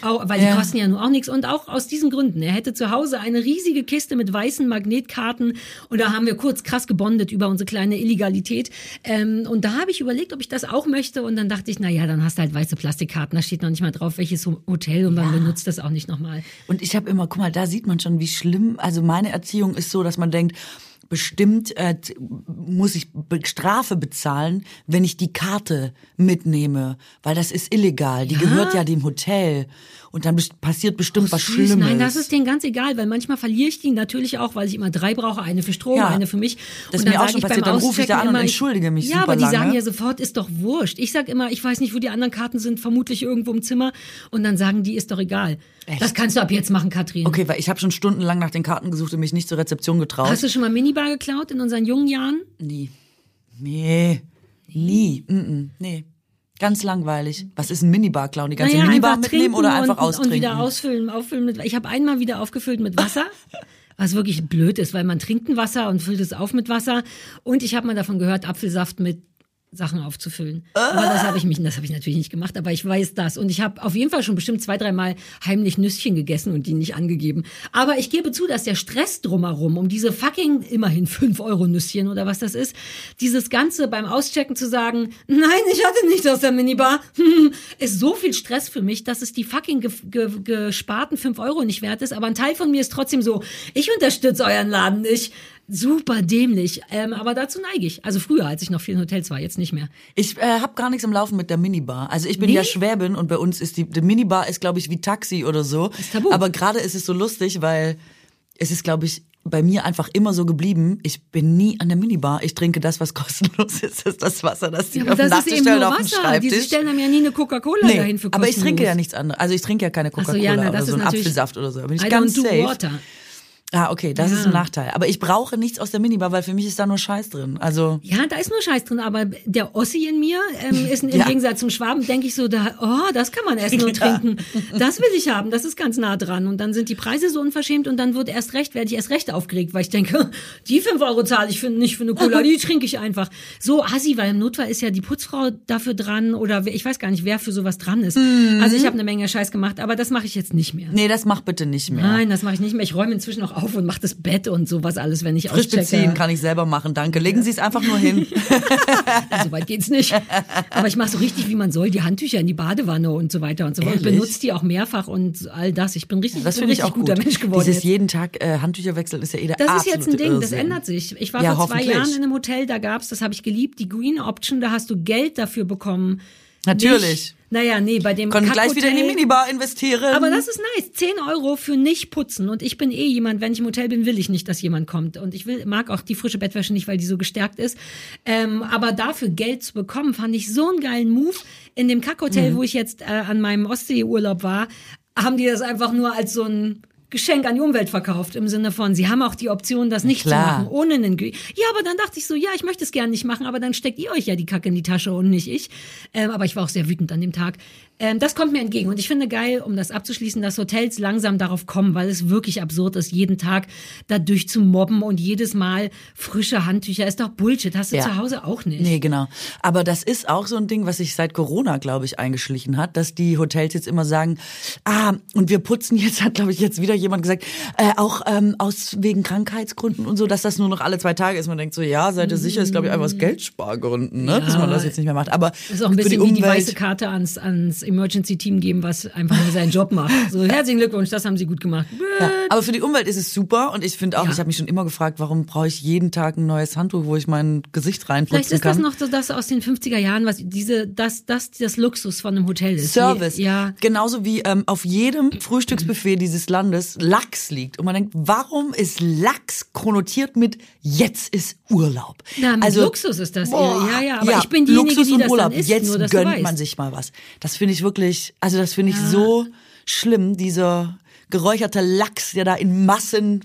Auch, weil die Ja. kosten ja nur auch nichts. Und auch aus diesen Gründen. Er hätte zu Hause eine riesige Kiste mit weißen Magnetkarten. Und da haben wir kurz krass gebondet über unsere kleine Illegalität. Ähm, und da habe ich überlegt, ob ich das auch möchte. Und dann dachte ich, na ja, dann hast du halt weiße Plastikkarten. Da steht noch nicht mal drauf, welches Hotel. Und man benutzt das auch nicht nochmal. Und ich habe immer, guck mal, da sieht man schon, wie schlimm, also meine Erziehung ist so, dass man denkt, bestimmt äh, muss ich Strafe bezahlen, wenn ich die Karte mitnehme, weil das ist illegal. Die gehört ja dem Hotel und dann passiert bestimmt was Süß. Schlimmes. Nein, das ist denen ganz egal, weil manchmal verliere ich die natürlich auch, weil ich immer drei brauche, eine für Strom, Ja. eine für mich. Das ist Und mir auch schon passiert, dann rufe ich da an und immer, ich- entschuldige mich Ja, aber die sagen lange. ja sofort, ist doch wurscht. Ich sag immer, ich weiß nicht, wo die anderen Karten sind, vermutlich irgendwo im Zimmer. Und dann sagen die, ist doch egal. Das kannst du ab jetzt machen, Katrin. Okay, weil ich habe schon stundenlang nach den Karten gesucht und mich nicht zur Rezeption getraut. Hast du schon mal Minibar geklaut in unseren jungen Jahren? Nie. Nee. Nie. Mm -mm. Nee. Ganz langweilig. Was ist ein Minibar klauen? Die ganze Naja, Minibar mitnehmen oder einfach und, austrinken? Und wieder ausfüllen, auffüllen mit. Ich habe einmal wieder aufgefüllt mit Wasser. Was wirklich blöd ist, weil man trinkt ein Wasser und füllt es auf mit Wasser. Und ich habe mal davon gehört, Apfelsaft mit Sachen aufzufüllen. Aber das habe ich mich, das habe ich natürlich nicht gemacht, aber ich weiß das. Und ich habe auf jeden Fall schon bestimmt zwei, dreimal heimlich Nüsschen gegessen und die nicht angegeben. Aber ich gebe zu, dass der Stress drumherum, um diese fucking immerhin 5 Euro Nüsschen oder was das ist, dieses Ganze beim Auschecken zu sagen, nein, ich hatte nichts aus der Minibar, ist so viel Stress für mich, dass es die fucking ge ge gesparten 5 Euro nicht wert ist. Aber ein Teil von mir ist trotzdem so, ich unterstütze euren Laden nicht. Super dämlich. Ähm, aber dazu neige ich. Also früher, als ich noch viel in Hotels war, jetzt nicht mehr. Ich äh, habe gar nichts im Laufen mit der Minibar. Also ich bin Nee? ja Schwäbin und bei uns ist die, die Minibar ist glaube ich wie Taxi oder so. Ist tabu. Aber gerade ist es so lustig, weil es ist glaube ich bei mir einfach immer so geblieben. Ich bin nie an der Minibar. Ich trinke das, was kostenlos ist. Das ist das Wasser, das die Ja, auf aber dem das ist Nachttisch eben stellen nur auf dem Wasser. Schreibtisch. Diese stellen einem ja nie eine Coca-Cola Nee, dahin für aber ich trinke ja kostenlos. nichts anderes. Also ich trinke ja keine Ach so, Coca-Cola ja, na, oder so einen Apfelsaft oder so. Da bin ich I ganz don't do safe. water. Ah, okay, das Ja. ist ein Nachteil. Aber ich brauche nichts aus der Minibar, weil für mich ist da nur Scheiß drin. Also Ja, da ist nur Scheiß drin, aber der Ossi in mir ähm, ist im Ja. Gegensatz zum Schwaben, denke ich so, da, oh, das kann man essen und Ja. trinken. Das will ich haben, das ist ganz nah dran. Und dann sind die Preise so unverschämt und dann wird erst recht, werde ich erst recht aufgeregt, weil ich denke, die fünf Euro zahle ich für, nicht für eine Cola, die trinke ich einfach. So assi, weil im Notfall ist ja die Putzfrau dafür dran oder ich weiß gar nicht, wer für sowas dran ist. Also ich habe eine Menge Scheiß gemacht, aber das mache ich jetzt nicht mehr. nee, das mach bitte nicht mehr. Nein, das mache ich nicht mehr. Ich räume inzwischen auch auf und mache das Bett und sowas alles, wenn ich Frisch auschecke. beziehen kann ich selber machen, danke. Legen Sie es einfach nur hin. So weit geht's nicht. Aber ich mache so richtig, wie man soll, die Handtücher in die Badewanne und so weiter und so fort. Und Ehrlich? benutze die auch mehrfach und all das. Ich bin richtig, Das bin finde ich richtig auch gut. guter Mensch geworden. Dieses jetzt. jeden Tag äh, Handtücher wechseln ist ja eh der Das ist jetzt ein Ding, das Irrsinn. ändert sich. Ich war Ja, vor zwei. Jahren in einem Hotel, da gab's, das habe ich geliebt, die Green Option, da hast du Geld dafür bekommen. Natürlich. Nicht, naja, nee, bei dem Können gleich wieder in die Minibar investieren. Aber das ist nice. 10 Euro für nicht putzen. Und ich bin eh jemand, wenn ich im Hotel bin, will ich nicht, dass jemand kommt. Und ich will, mag auch die frische Bettwäsche nicht, weil die so gestärkt ist. Ähm, aber dafür Geld zu bekommen, fand ich so einen geilen Move. In dem Kackhotel, Mhm. wo ich jetzt äh, an meinem Ostseeurlaub war, haben die das einfach nur als so ein Geschenk an die Umwelt verkauft, im Sinne von, sie haben auch die Option, das nicht klar. zu machen, ohne einen Gü Ja, aber dann dachte ich so, ja, ich möchte es gerne nicht machen, aber dann steckt ihr euch ja die Kacke in die Tasche und nicht ich. Ähm, aber ich war auch sehr wütend an dem Tag. Ähm, das kommt mir entgegen. Und ich finde geil, um das abzuschließen, dass Hotels langsam darauf kommen, weil es wirklich absurd ist, jeden Tag da durchzumobben und jedes Mal frische Handtücher. Ist doch Bullshit. Hast du Ja. zu Hause auch nicht. Nee, genau. Aber das ist auch so ein Ding, was sich seit Corona, glaube ich, eingeschlichen hat, dass die Hotels jetzt immer sagen, ah, und wir putzen jetzt, hat, glaube ich, jetzt wieder jemand gesagt, äh, auch ähm, aus wegen Krankheitsgründen und so, dass das nur noch alle zwei Tage ist. Man denkt so, ja, seid ihr sicher, ist, glaube ich, einfach aus Geldspargründen, ne, dass man das jetzt nicht mehr macht. Aber Das ist auch ein für die bisschen wie die Umwelt, weiße Karte ans, ans Emergency-Team geben, was einfach nur seinen Job macht. So, herzlichen Glückwunsch, das haben sie gut gemacht. Ja, aber für die Umwelt ist es super und ich finde auch, Ja. ich habe mich schon immer gefragt, warum brauche ich jeden Tag ein neues Handtuch, wo ich mein Gesicht Vielleicht reinputzen ist das kann. noch so das aus den 50er Jahren, was diese, das, das, das Luxus von einem Hotel ist. Service. Je- Ja. Genauso wie ähm, auf jedem Frühstücksbuffet dieses Landes Lachs liegt. Und man denkt, warum ist Lachs konnotiert mit jetzt ist Urlaub? Na, mit Luxus ist das. boah, Ja, ja, aber ich bin diejenige, Luxus die und das Urlaub. isst, jetzt nur gönnt man sich mal was. Das finde ich wirklich, also das finde ich so schlimm, dieser geräucherte Lachs, der da in Massen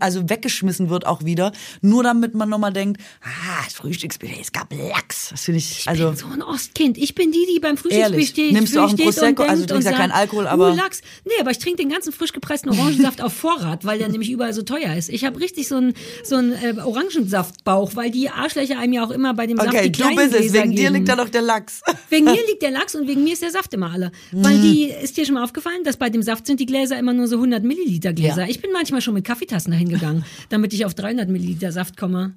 also weggeschmissen wird auch wieder, nur damit man nochmal denkt, ah, das Frühstücksbuffet, es gab Lachs. Das finde ich, also bin so ein Ostkind. Ich bin die, die beim Frühstück Ehrlich? steht. Nimmst du auch einen Prosecco? Also du trinkst ja keinen Alkohol, aber- Uh, Lachs. Nee, aber ich trinke den ganzen frisch gepressten Orangensaft auf Vorrat, weil der nämlich überall so teuer ist. Ich habe richtig so einen so einen, äh, Orangensaftbauch, weil die Arschlöcher einem ja auch immer bei dem Saft Okay, die du kleinen bist es. Gläser Wegen dir liegt da doch der Lachs. Wegen mir liegt der Lachs und wegen mir ist der Saft immer alle. Weil Mhm. die, ist dir schon mal aufgefallen, dass bei dem Saft sind die Gläser immer nur so 100 Milliliter Gläser. Ja. Ich bin manchmal schon mit Kaffeetassen dahin gegangen, damit ich auf 300 Milliliter Saft komme.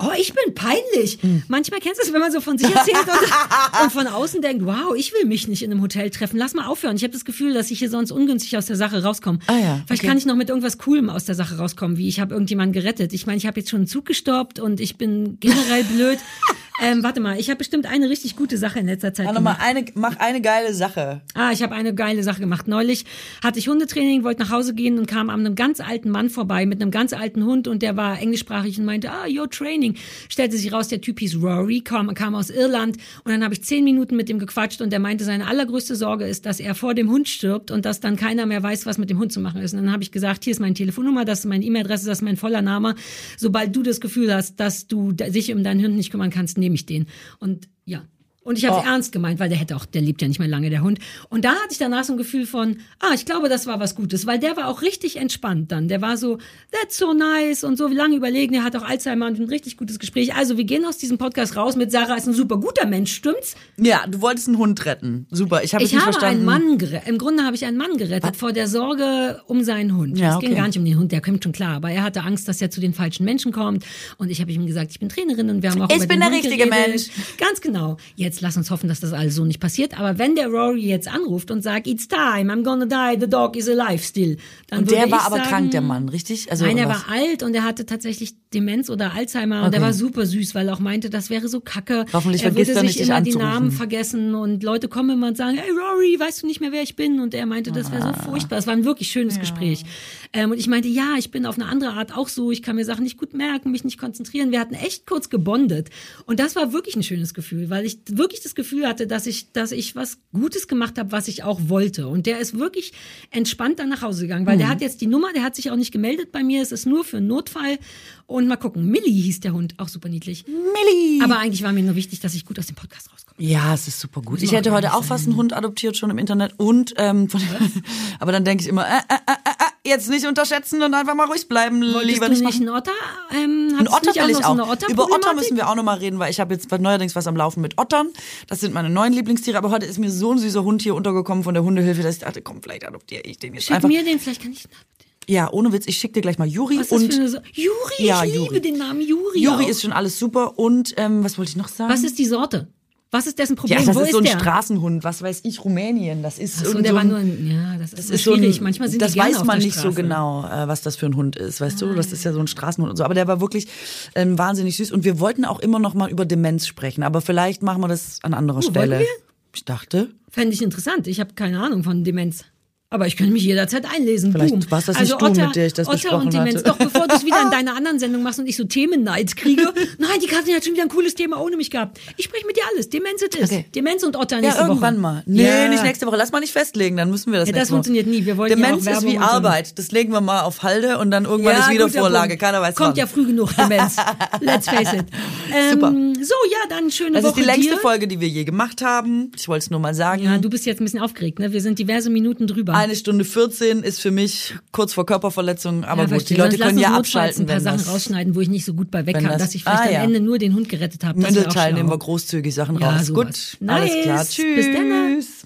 Oh, ich bin peinlich. Mhm. Manchmal kennst du es, wenn man so von sich erzählt und, und von außen denkt, wow, ich will mich nicht in einem Hotel treffen. Lass mal aufhören. Ich habe das Gefühl, dass ich hier sonst ungünstig aus der Sache rauskomme. Ah ja, Vielleicht okay. kann ich noch mit irgendwas Coolem aus der Sache rauskommen, wie ich habe irgendjemanden gerettet. Ich meine, ich habe jetzt schon einen Zug gestoppt und ich bin generell blöd. Ähm, warte mal, ich habe bestimmt eine richtig gute Sache in letzter Zeit Mach, noch gemacht. mal eine, mach eine geile Sache. Ah, ich habe eine geile Sache gemacht. Neulich hatte ich Hundetraining, wollte nach Hause gehen und kam an einem ganz alten Mann vorbei mit einem ganz alten Hund und der war englischsprachig und meinte, ah, your training. Stellte sich raus, der Typ hieß Rory, kam, kam aus Irland und dann habe ich zehn Minuten mit ihm gequatscht und der meinte, seine allergrößte Sorge ist, dass er vor dem Hund stirbt und dass dann keiner mehr weiß, was mit dem Hund zu machen ist. Und dann habe ich gesagt, hier ist meine Telefonnummer, das ist meine E-Mail-Adresse, das ist mein voller Name. Sobald du das Gefühl hast, dass du dich um deinen Hund nicht kümmern kannst, nehme ich den. Und ja, Und ich habe Oh. ernst gemeint, weil der hätte auch, der lebt ja nicht mehr lange, der Hund. Und da hatte ich danach so ein Gefühl von, ah, ich glaube, das war was Gutes, weil der war auch richtig entspannt dann. Der war so, that's so nice und so lange überlegen. Der hat auch Alzheimer und ein richtig gutes Gespräch. Also wir gehen aus diesem Podcast raus mit Sarah ist ein super guter Mensch, stimmt's? Ja, du wolltest einen Hund retten. Super. Ich habe es Ich nicht habe verstanden. einen Mann gerettet. Im Grunde habe ich einen Mann gerettet vor der Sorge um seinen Hund. Ja, es ging okay. gar nicht um den Hund, der kommt schon klar. Aber er hatte Angst, dass er zu den falschen Menschen kommt. Und ich habe ihm gesagt, ich bin Trainerin und wir haben auch Ich über bin der richtige geredet. Mensch. Ganz genau. Jetzt lass uns hoffen, dass das alles so nicht passiert. Aber wenn der Rory jetzt anruft und sagt, it's time, I'm gonna die, the dog is alive still. Dann Und würde der war ich aber sagen, krank, der Mann, richtig? Also Nein, er was? war alt und er hatte tatsächlich Demenz oder Alzheimer und Okay. er war super süß, weil er auch meinte, das wäre so kacke. Hoffentlich er vergisst würde er sich nicht, dich immer die. Namen vergessen und Leute kommen immer und sagen, hey Rory, weißt du nicht mehr, wer ich bin? Und er meinte, das wäre Ah. so furchtbar. Es war ein wirklich schönes Gespräch. Ähm, und ich meinte, ja, ich bin auf eine andere Art auch so, ich kann mir Sachen nicht gut merken, mich nicht konzentrieren. Wir hatten echt kurz gebondet. Und das war wirklich ein schönes Gefühl, weil ich wirklich das Gefühl hatte, dass ich, dass ich was Gutes gemacht habe, was ich auch wollte. Und der ist wirklich entspannt dann nach Hause gegangen, weil der hat jetzt die Nummer, der hat sich auch nicht gemeldet bei mir. Es ist nur für einen Notfall. Und mal gucken. Millie hieß der Hund, auch super niedlich. Millie. Aber eigentlich war mir nur wichtig, dass ich gut aus dem Podcast rauskomme. Ja, es ist super gut. Ich hätte heute auch fast einen Hund adoptiert schon im Internet und ähm, von, aber dann denke ich immer, äh, äh, äh, äh, jetzt nicht unterschätzen und einfach mal ruhig bleiben, Wolltest lieber du nicht nicht einen Otter? Ähm, Ein hattest du Otter will ich auch. Über Otter müssen wir auch noch mal reden, weil ich habe jetzt neuerdings was am Laufen mit Ottern. Das sind meine neuen Lieblingstiere. Aber heute ist mir so ein süßer Hund hier untergekommen von der Hundehilfe, dass ich dachte, komm, vielleicht adoptiere ich den jetzt Schick einfach. mir den, vielleicht kann ich ihn Ja, ohne Witz, ich schicke dir gleich mal Juri Was ist das und für eine so Juri, Ja, ich liebe Juri. den Namen Juri. Juri auch. ist schon alles super und ähm, was wollte ich noch sagen? Was ist die Sorte? Was ist dessen Problem? ja, das Wo ist so ein der? Straßenhund, was weiß ich, Rumänien. Das ist Ach so, der so war ein- nur ein, ja, das ist, Das so ist so schwierig. ein, Manchmal sind das die weiß man nicht so Straße. Ah. genau, äh, was das für ein Hund ist, weißt du? Das ist ja so ein Straßenhund und so. Aber der war wirklich ähm, wahnsinnig süß. Und wir wollten auch immer noch mal über Demenz sprechen. Aber vielleicht machen wir das an anderer wollten Stelle. wir? Ich dachte. Fände ich interessant. Ich habe keine Ahnung von Demenz. Aber ich könnte mich jederzeit einlesen. Vielleicht Boom. war's das also nicht du, Otter, mit der ich das Otter besprochen und Demenz. hatte. Doch, bevor du es wieder in deiner anderen Sendung machst und ich so Themenneid kriege. Nein, die Katrin hat schon wieder ein cooles Thema ohne mich gehabt. Ich spreche mit dir alles. Demenz it is. Okay. Demenz und Otter nächste Ja, irgendwann Woche. mal. Nee, Ja. nicht nächste Woche. Lass mal nicht festlegen, dann müssen wir das Ja, das Woche. funktioniert nie. Wir wollen ja Demenz ist wie. Arbeit. Das legen wir mal auf Halde und dann irgendwann Ja, ist wieder Vorlage. Punkt. Keiner weiß Kommt wann. ja früh genug, Demenz. Let's face it. Ähm, Super. So, ja, dann schöne Das Woche ist die längste dir. Folge, die wir je gemacht haben. Ich wollte es nur mal sagen. Ja, du bist jetzt ein bisschen aufgeregt, ne? Wir sind diverse Minuten drüber. Eine Stunde 14 ist für mich kurz vor Körperverletzung, aber Ja, gut, verstehe. die Leute können ja abschalten, ein paar Sachen das rausschneiden, wo ich nicht so gut bei weg kann, das- dass ich vielleicht Ah, am. Ende nur den Hund gerettet habe. Mittelteil nehmen wir großzügig Sachen Ja, raus. sowas. Gut, Nice. alles klar. Bis dann. Tschüss.